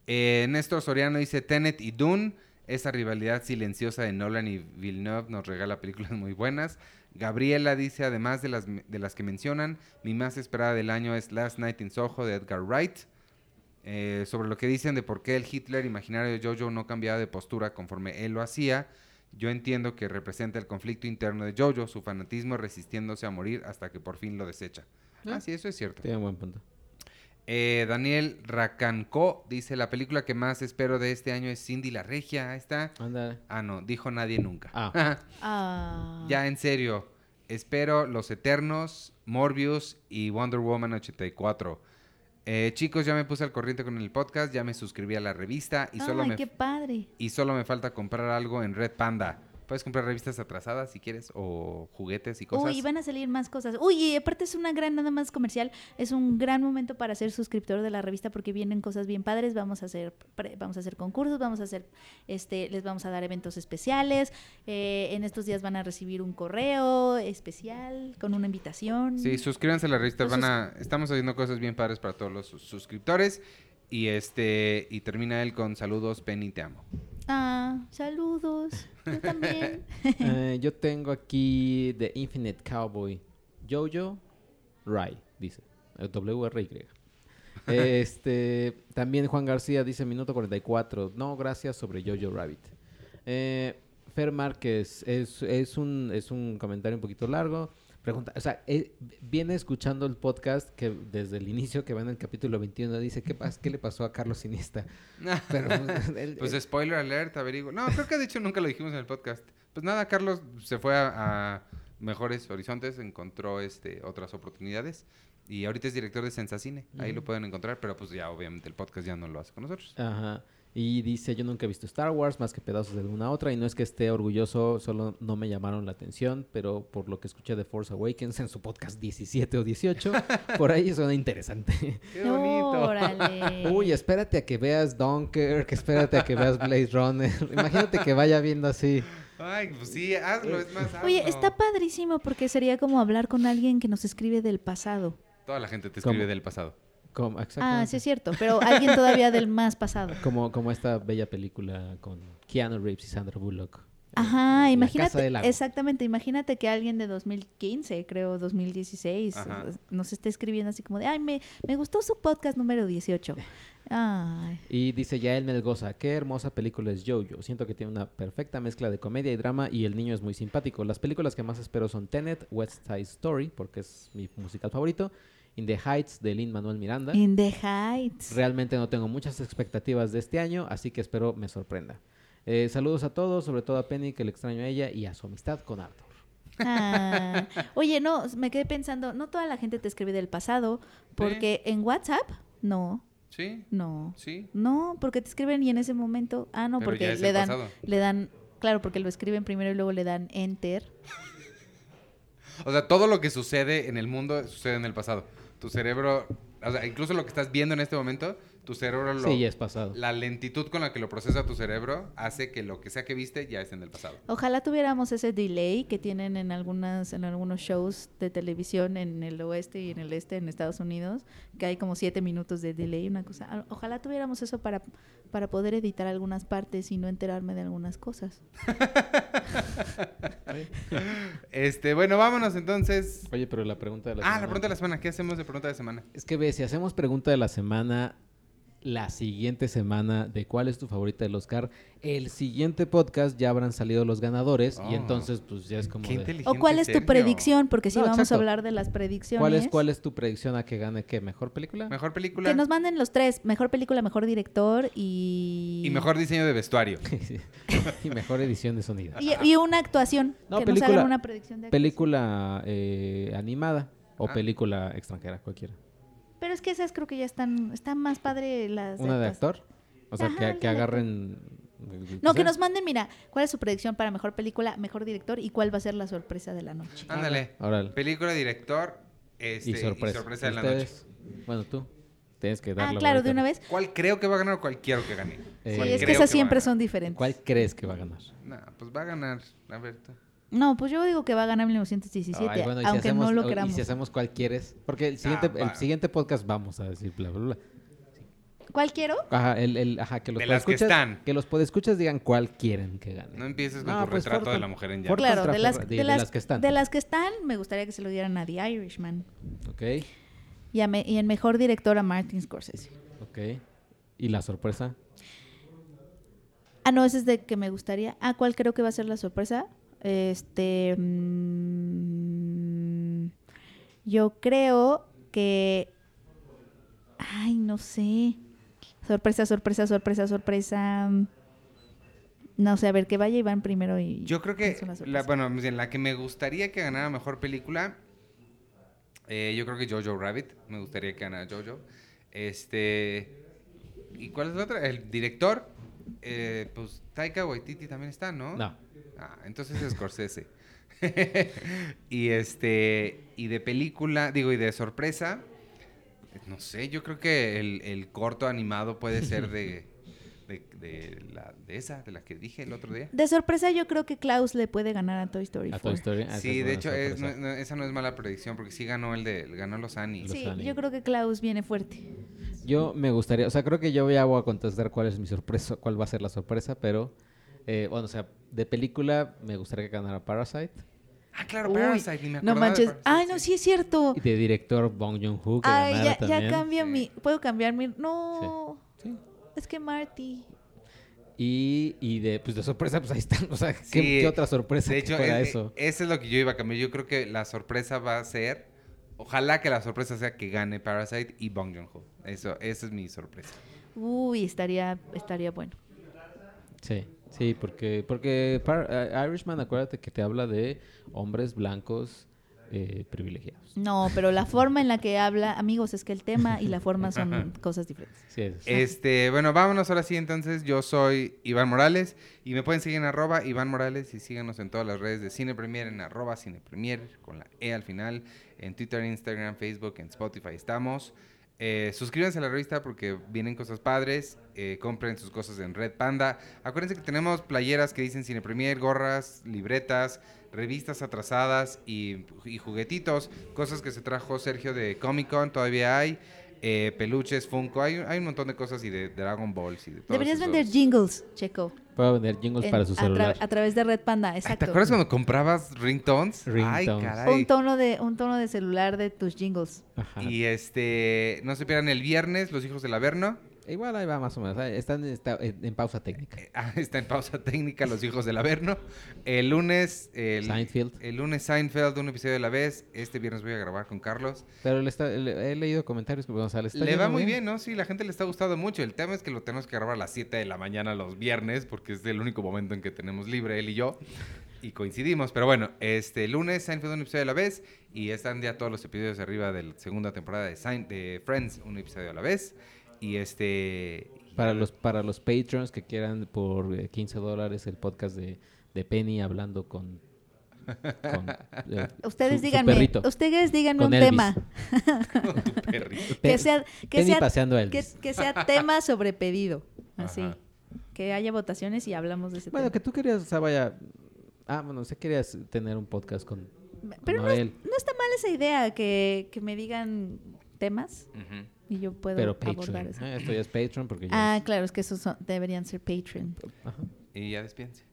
Eh, Néstor Soriano dice Tenet y Dune. Esa rivalidad silenciosa de Nolan y Villeneuve nos regala películas muy buenas. Gabriela dice, además de las, de las que mencionan, mi más esperada del año es Last Night in Soho de Edgar Wright. eh, sobre lo que dicen de por qué el Hitler imaginario de Jojo no cambiaba de postura conforme él lo hacía. Yo entiendo que representa el conflicto interno de Jojo, su fanatismo resistiéndose a morir hasta que por fin lo desecha. Ah, sí, eso es cierto. Tiene un buen punto. Eh, Daniel Racanco dice, la película que más espero de este año es Cindy la Regia. Ahí está. Anda. Ah, no, dijo nadie nunca. Ah. Ah. ya, en serio. Espero Los Eternos, Morbius y Wonder Woman 84. Eh, chicos, ya me puse al corriente con el podcast, ya me suscribí a la revista y solo, Ay, me, qué padre. y solo me falta comprar algo en Red Panda. Puedes comprar revistas atrasadas si quieres o juguetes y cosas. Uy, van a salir más cosas. Uy, y aparte es una gran, nada más comercial, es un gran momento para ser suscriptor de la revista porque vienen cosas bien padres. Vamos a hacer, vamos a hacer concursos, vamos a hacer, este, les vamos a dar eventos especiales. Eh, en estos días van a recibir un correo especial con una invitación. Sí, suscríbanse a la revista. Entonces- Van a, estamos haciendo cosas bien padres para todos los sus- suscriptores. Y este y termina él con saludos, Penny, te amo. Ah, saludos. Yo también. Eh, yo tengo aquí The Infinite Cowboy. Jojo Rai, dice. Eh, W-R-Y. Este, también Juan García dice minuto 44. No, gracias sobre Jojo Rabbit. Eh, Fer Márquez, es, es, un, es un comentario un poquito largo. Pregunta, o sea, eh, viene escuchando el podcast que desde el inicio que va en el capítulo 21 dice, ¿qué, pas- qué le pasó a Carlos? Pero, pues, él- Pues él- spoiler alert, averiguo. No, creo que de hecho nunca lo dijimos en el podcast. Pues nada, Carlos se fue a, a mejores horizontes, encontró este otras oportunidades y ahorita es director de Sensacine. Ahí lo pueden encontrar, pero pues ya obviamente el podcast ya no lo hace con nosotros. Ajá. Y dice, yo nunca he visto Star Wars más que pedazos de alguna otra y no es que esté orgulloso, solo no me llamaron la atención, pero por lo que escuché de Force Awakens en su podcast 17 o 18, por ahí suena interesante. ¡Qué bonito! Órale. Uy, espérate a que veas Dunkirk, espérate a que veas Blade Runner. Imagínate que vaya viendo así. Ay, pues sí, hazlo, es más Oye, está padrísimo porque sería como hablar con alguien que nos escribe del pasado. Toda la gente te ¿Cómo? escribe del pasado. Como, Ah, sí es cierto, pero alguien todavía del más pasado. Como, como esta bella película con Keanu Reeves y Sandra Bullock. Ajá, La Casa imagínate, del Lago. exactamente, imagínate que alguien de 2015, creo 2016, Ajá. eh, nos esté escribiendo así como de, ay, me, me gustó su podcast número 18. Ay, Y dice Yael Melgoza, qué hermosa película es Jojo. Siento que tiene una perfecta mezcla de comedia y drama y el niño es muy simpático. Las películas que más espero son Tenet, West Side Story, porque es mi musical favorito, In the Heights de Lin Manuel Miranda. In the Heights. Realmente no tengo muchas expectativas de este año, así que espero me sorprenda. Eh, saludos a todos, sobre todo a Penny, que le extraño a ella, y a su amistad con Arthur. Ah, Oye, no, me quedé pensando, no toda la gente te escribe del pasado, porque en WhatsApp, no, ¿Sí? no. ¿Sí? No, porque te escriben y en ese momento, ah, no, Pero porque le dan, pasado. le dan, claro, porque lo escriben primero y luego le dan enter. O sea, todo lo que sucede en el mundo sucede en el pasado. Tu cerebro, o sea, incluso lo que estás viendo en este momento, tu cerebro lo... Sí, ya es pasado. La lentitud con la que lo procesa tu cerebro hace que lo que sea que viste ya es en el pasado. Ojalá tuviéramos ese delay que tienen en algunas, en algunos shows de televisión en el oeste y en el este en Estados Unidos, que hay como siete minutos de delay, una cosa. Ah, Ojalá tuviéramos eso para, para poder editar algunas partes y no enterarme de algunas cosas. Este, bueno, vámonos entonces. Oye, pero la pregunta de la Ah, semana- la pregunta de la semana. ¿Qué hacemos de pregunta de semana? Es que ve, si hacemos pregunta de la semana, la siguiente semana de cuál es tu favorita del Oscar, el siguiente podcast ya habrán salido los ganadores y Oh. entonces pues ya es como Qué de... inteligente. ¿O cuál es tu Sergio. predicción? Porque si No, vamos a hablar de las predicciones. ¿Cuál es, ¿Cuál es tu predicción a que gane qué? ¿Mejor película? Mejor película Que nos manden los tres, mejor película, mejor director y... y mejor diseño de vestuario. y mejor edición de sonido. Y, y una actuación. No, que nos película- hagan una predicción de actuación. Película eh, animada o Ah. película extranjera, cualquiera. Pero es que esas creo que ya están, están más padre las... ¿Una de actor? O sea, Ajá, que, agarren... No, que nos manden, mira, cuál es su predicción para mejor película, mejor director y cuál va a ser la sorpresa de la noche. Ándale. Órale. Película, director este, Y sorpresa. de la noche. Bueno, tú tienes que dar Ah, la claro, de una vez. ¿Cuál creo que va a ganar o cuál quiero que gane? Eh, Sí, ¿Cuál es que esas siempre son diferentes. ¿Cuál crees que va a ganar? Nah, pues va a ganar. A ver. No, pues yo digo que va a ganar 1917, Ay, bueno, y si aunque hacemos- no lo queramos. Y si hacemos cuál quieres. Porque el siguiente, Ah, va. el siguiente podcast vamos a decir bla, bla, bla. ¿Cuál quiero? Ajá, el, el- ajá, que los De las que están. Que los podescuchas digan cuál quieren que gane. No empieces con No, tu pues, retrato de la mujer en llamas. Claro, de las, de, de las, las que están. de las que están, me gustaría que se lo dieran a The Irishman. Ok, Y, a me- y en mejor director a Martin Scorsese. ok. ¿Y la sorpresa? Ah, no, ese es de que me gustaría. Ah, ¿cuál creo que va a ser la sorpresa? Este. mm, yo creo que. Ay, no sé. Sorpresa, sorpresa, sorpresa, sorpresa. No sé, a ver, que vaya Iván primero y. Yo creo que, la, bueno, la que me gustaría que ganara mejor película, eh, yo creo que Jojo Rabbit. Me gustaría que ganara Jojo. Este. ¿Y cuál es la otra? El director. eh, pues Taika Waititi también está, ¿no? No. Ah, entonces es Scorsese. y este. Y de película, digo, y de sorpresa. No sé, yo creo que el, el corto animado puede ser de. De, de la, de esa, de la que dije el otro día. De sorpresa, yo creo que Klaus le puede ganar a Toy Story. ¿A 4. Toy Story? Ah, Sí, de hecho, es- no- no, esa no es mala predicción porque sí ganó el de ganó los Annie. Los Sí, Annie. yo creo que Klaus viene fuerte. Yo me gustaría, o sea, creo que yo ya voy a contestar cuál es mi sorpresa, cuál va a ser la sorpresa, pero, eh, bueno, o sea, de película me gustaría que ganara Parasite. Ah, claro, Uy, Parasite, ni me No de manches. Parasite, Ay, no, sí es cierto. Y de director Bong Joon-ho que Ay, ganara ya, ya cambia Sí. mi. ¿Puedo cambiar mi.? No. Sí. Es que Marty. Y, y de, pues de sorpresa, pues ahí están. O sea, ¿qué, Sí, qué otra sorpresa De que hecho, fuera es- eso? eso es lo que yo iba a cambiar. Yo creo que la sorpresa va a ser, ojalá que la sorpresa sea que gane Parasite y Bong Joon-ho. Eso, esa es mi sorpresa. Uy, estaría, estaría bueno. Sí, sí, porque, porque Par- eh, Irishman, acuérdate que te habla de hombres blancos eh, privilegiados. No, pero la forma en la que habla, amigos, es que el tema y la forma son cosas diferentes. Sí, es- Este, bueno, vámonos ahora sí entonces. Yo soy Iván Morales y me pueden seguir en arroba Iván Morales y síganos en todas las redes de Cine Premier en arroba Cine Premier con la E al final. En Twitter, Instagram, Facebook, en Spotify estamos. Eh, suscríbanse a la revista porque vienen cosas padres. Eh, compren sus cosas en Red Panda. Acuérdense que tenemos playeras que dicen Cine Premier, gorras, libretas, revistas atrasadas y, y juguetitos. Cosas que se trajo Sergio de Comic Con, todavía hay. Eh, peluches, Funko, hay, hay un montón de cosas y de Dragon Balls y de todos Deberías vender jingles, Checo. Puedo vender jingles en- para su a, tra- celular. a través de Red Panda, Ay, exacto. ¿Te acuerdas cuando comprabas ringtones? Ay, Ringtones. caray. Un tono de un tono de celular de tus jingles. Ajá. Y este, no se pierdan el viernes, Los Hijos del Averno. Igual ahí va más o menos. Están está en, pausa técnica. Eh, ah, está en pausa técnica, Los Hijos del Averno. El lunes, el, Seinfeld. el lunes Seinfeld, un episodio a la vez. Este viernes voy a grabar con Carlos. Pero le está- le- he leído comentarios que o sea, le, está Le va muy bien, ¿no? Sí, la gente le está gustando mucho. El tema es que lo tenemos que grabar a las 7 de la mañana los viernes, porque es el único momento en que tenemos libre él y yo. Y coincidimos. Pero bueno, este lunes Seinfeld un episodio a la vez. Y están ya todos los episodios arriba de la segunda temporada de, Sein- de Friends, un episodio a la vez. Y este. Para los, para los patrons que quieran por eh, 15 dólares el podcast de, de Penny hablando con... con, eh, Ustedes su- su díganme, perrito. ustedes díganme Con un Elvis. tema. con tu perrito. Que sea, que Penny sea, paseando a que, Elvis. que sea tema sobre pedido. Así. Ajá. Que haya votaciones y hablamos de ese Bueno, tema. que tú querías, o sea, vaya... Ah, bueno, sé querías tener un podcast con, con Pero no, no está mal esa idea que, que me digan temas Ujú. Y yo puedo pero abordar Patreon. eso. Eh, esto ya es Patreon porque ya Ah, es- claro, es que esos son- deberían ser Patreon. Ajá. Y ya despídense.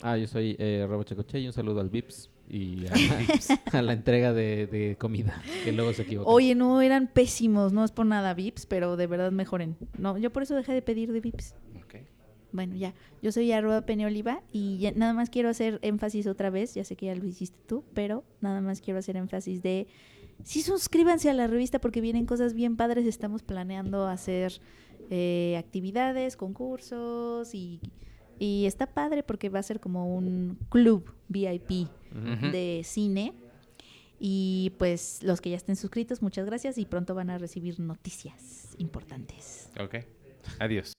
Ah, yo soy eh, Robo Checoche y un saludo al Vips y a, a la entrega de, de comida, que luego se equivocan. Oye, no, eran pésimos, no es por nada Vips, pero de verdad mejoren. No, yo por eso dejé de pedir de Vips. Ok. Bueno, ya. Yo soy arroba Peneoliva y ya- nada más quiero hacer énfasis otra vez. Ya sé que ya lo hiciste tú, pero nada más quiero hacer énfasis de... Sí, suscríbanse a la revista porque vienen cosas bien padres. Estamos planeando hacer eh, actividades, concursos y, y está padre porque va a ser como un club VIP de cine. Y pues los que ya estén suscritos, muchas gracias y pronto van a recibir noticias importantes. Ok. Adiós.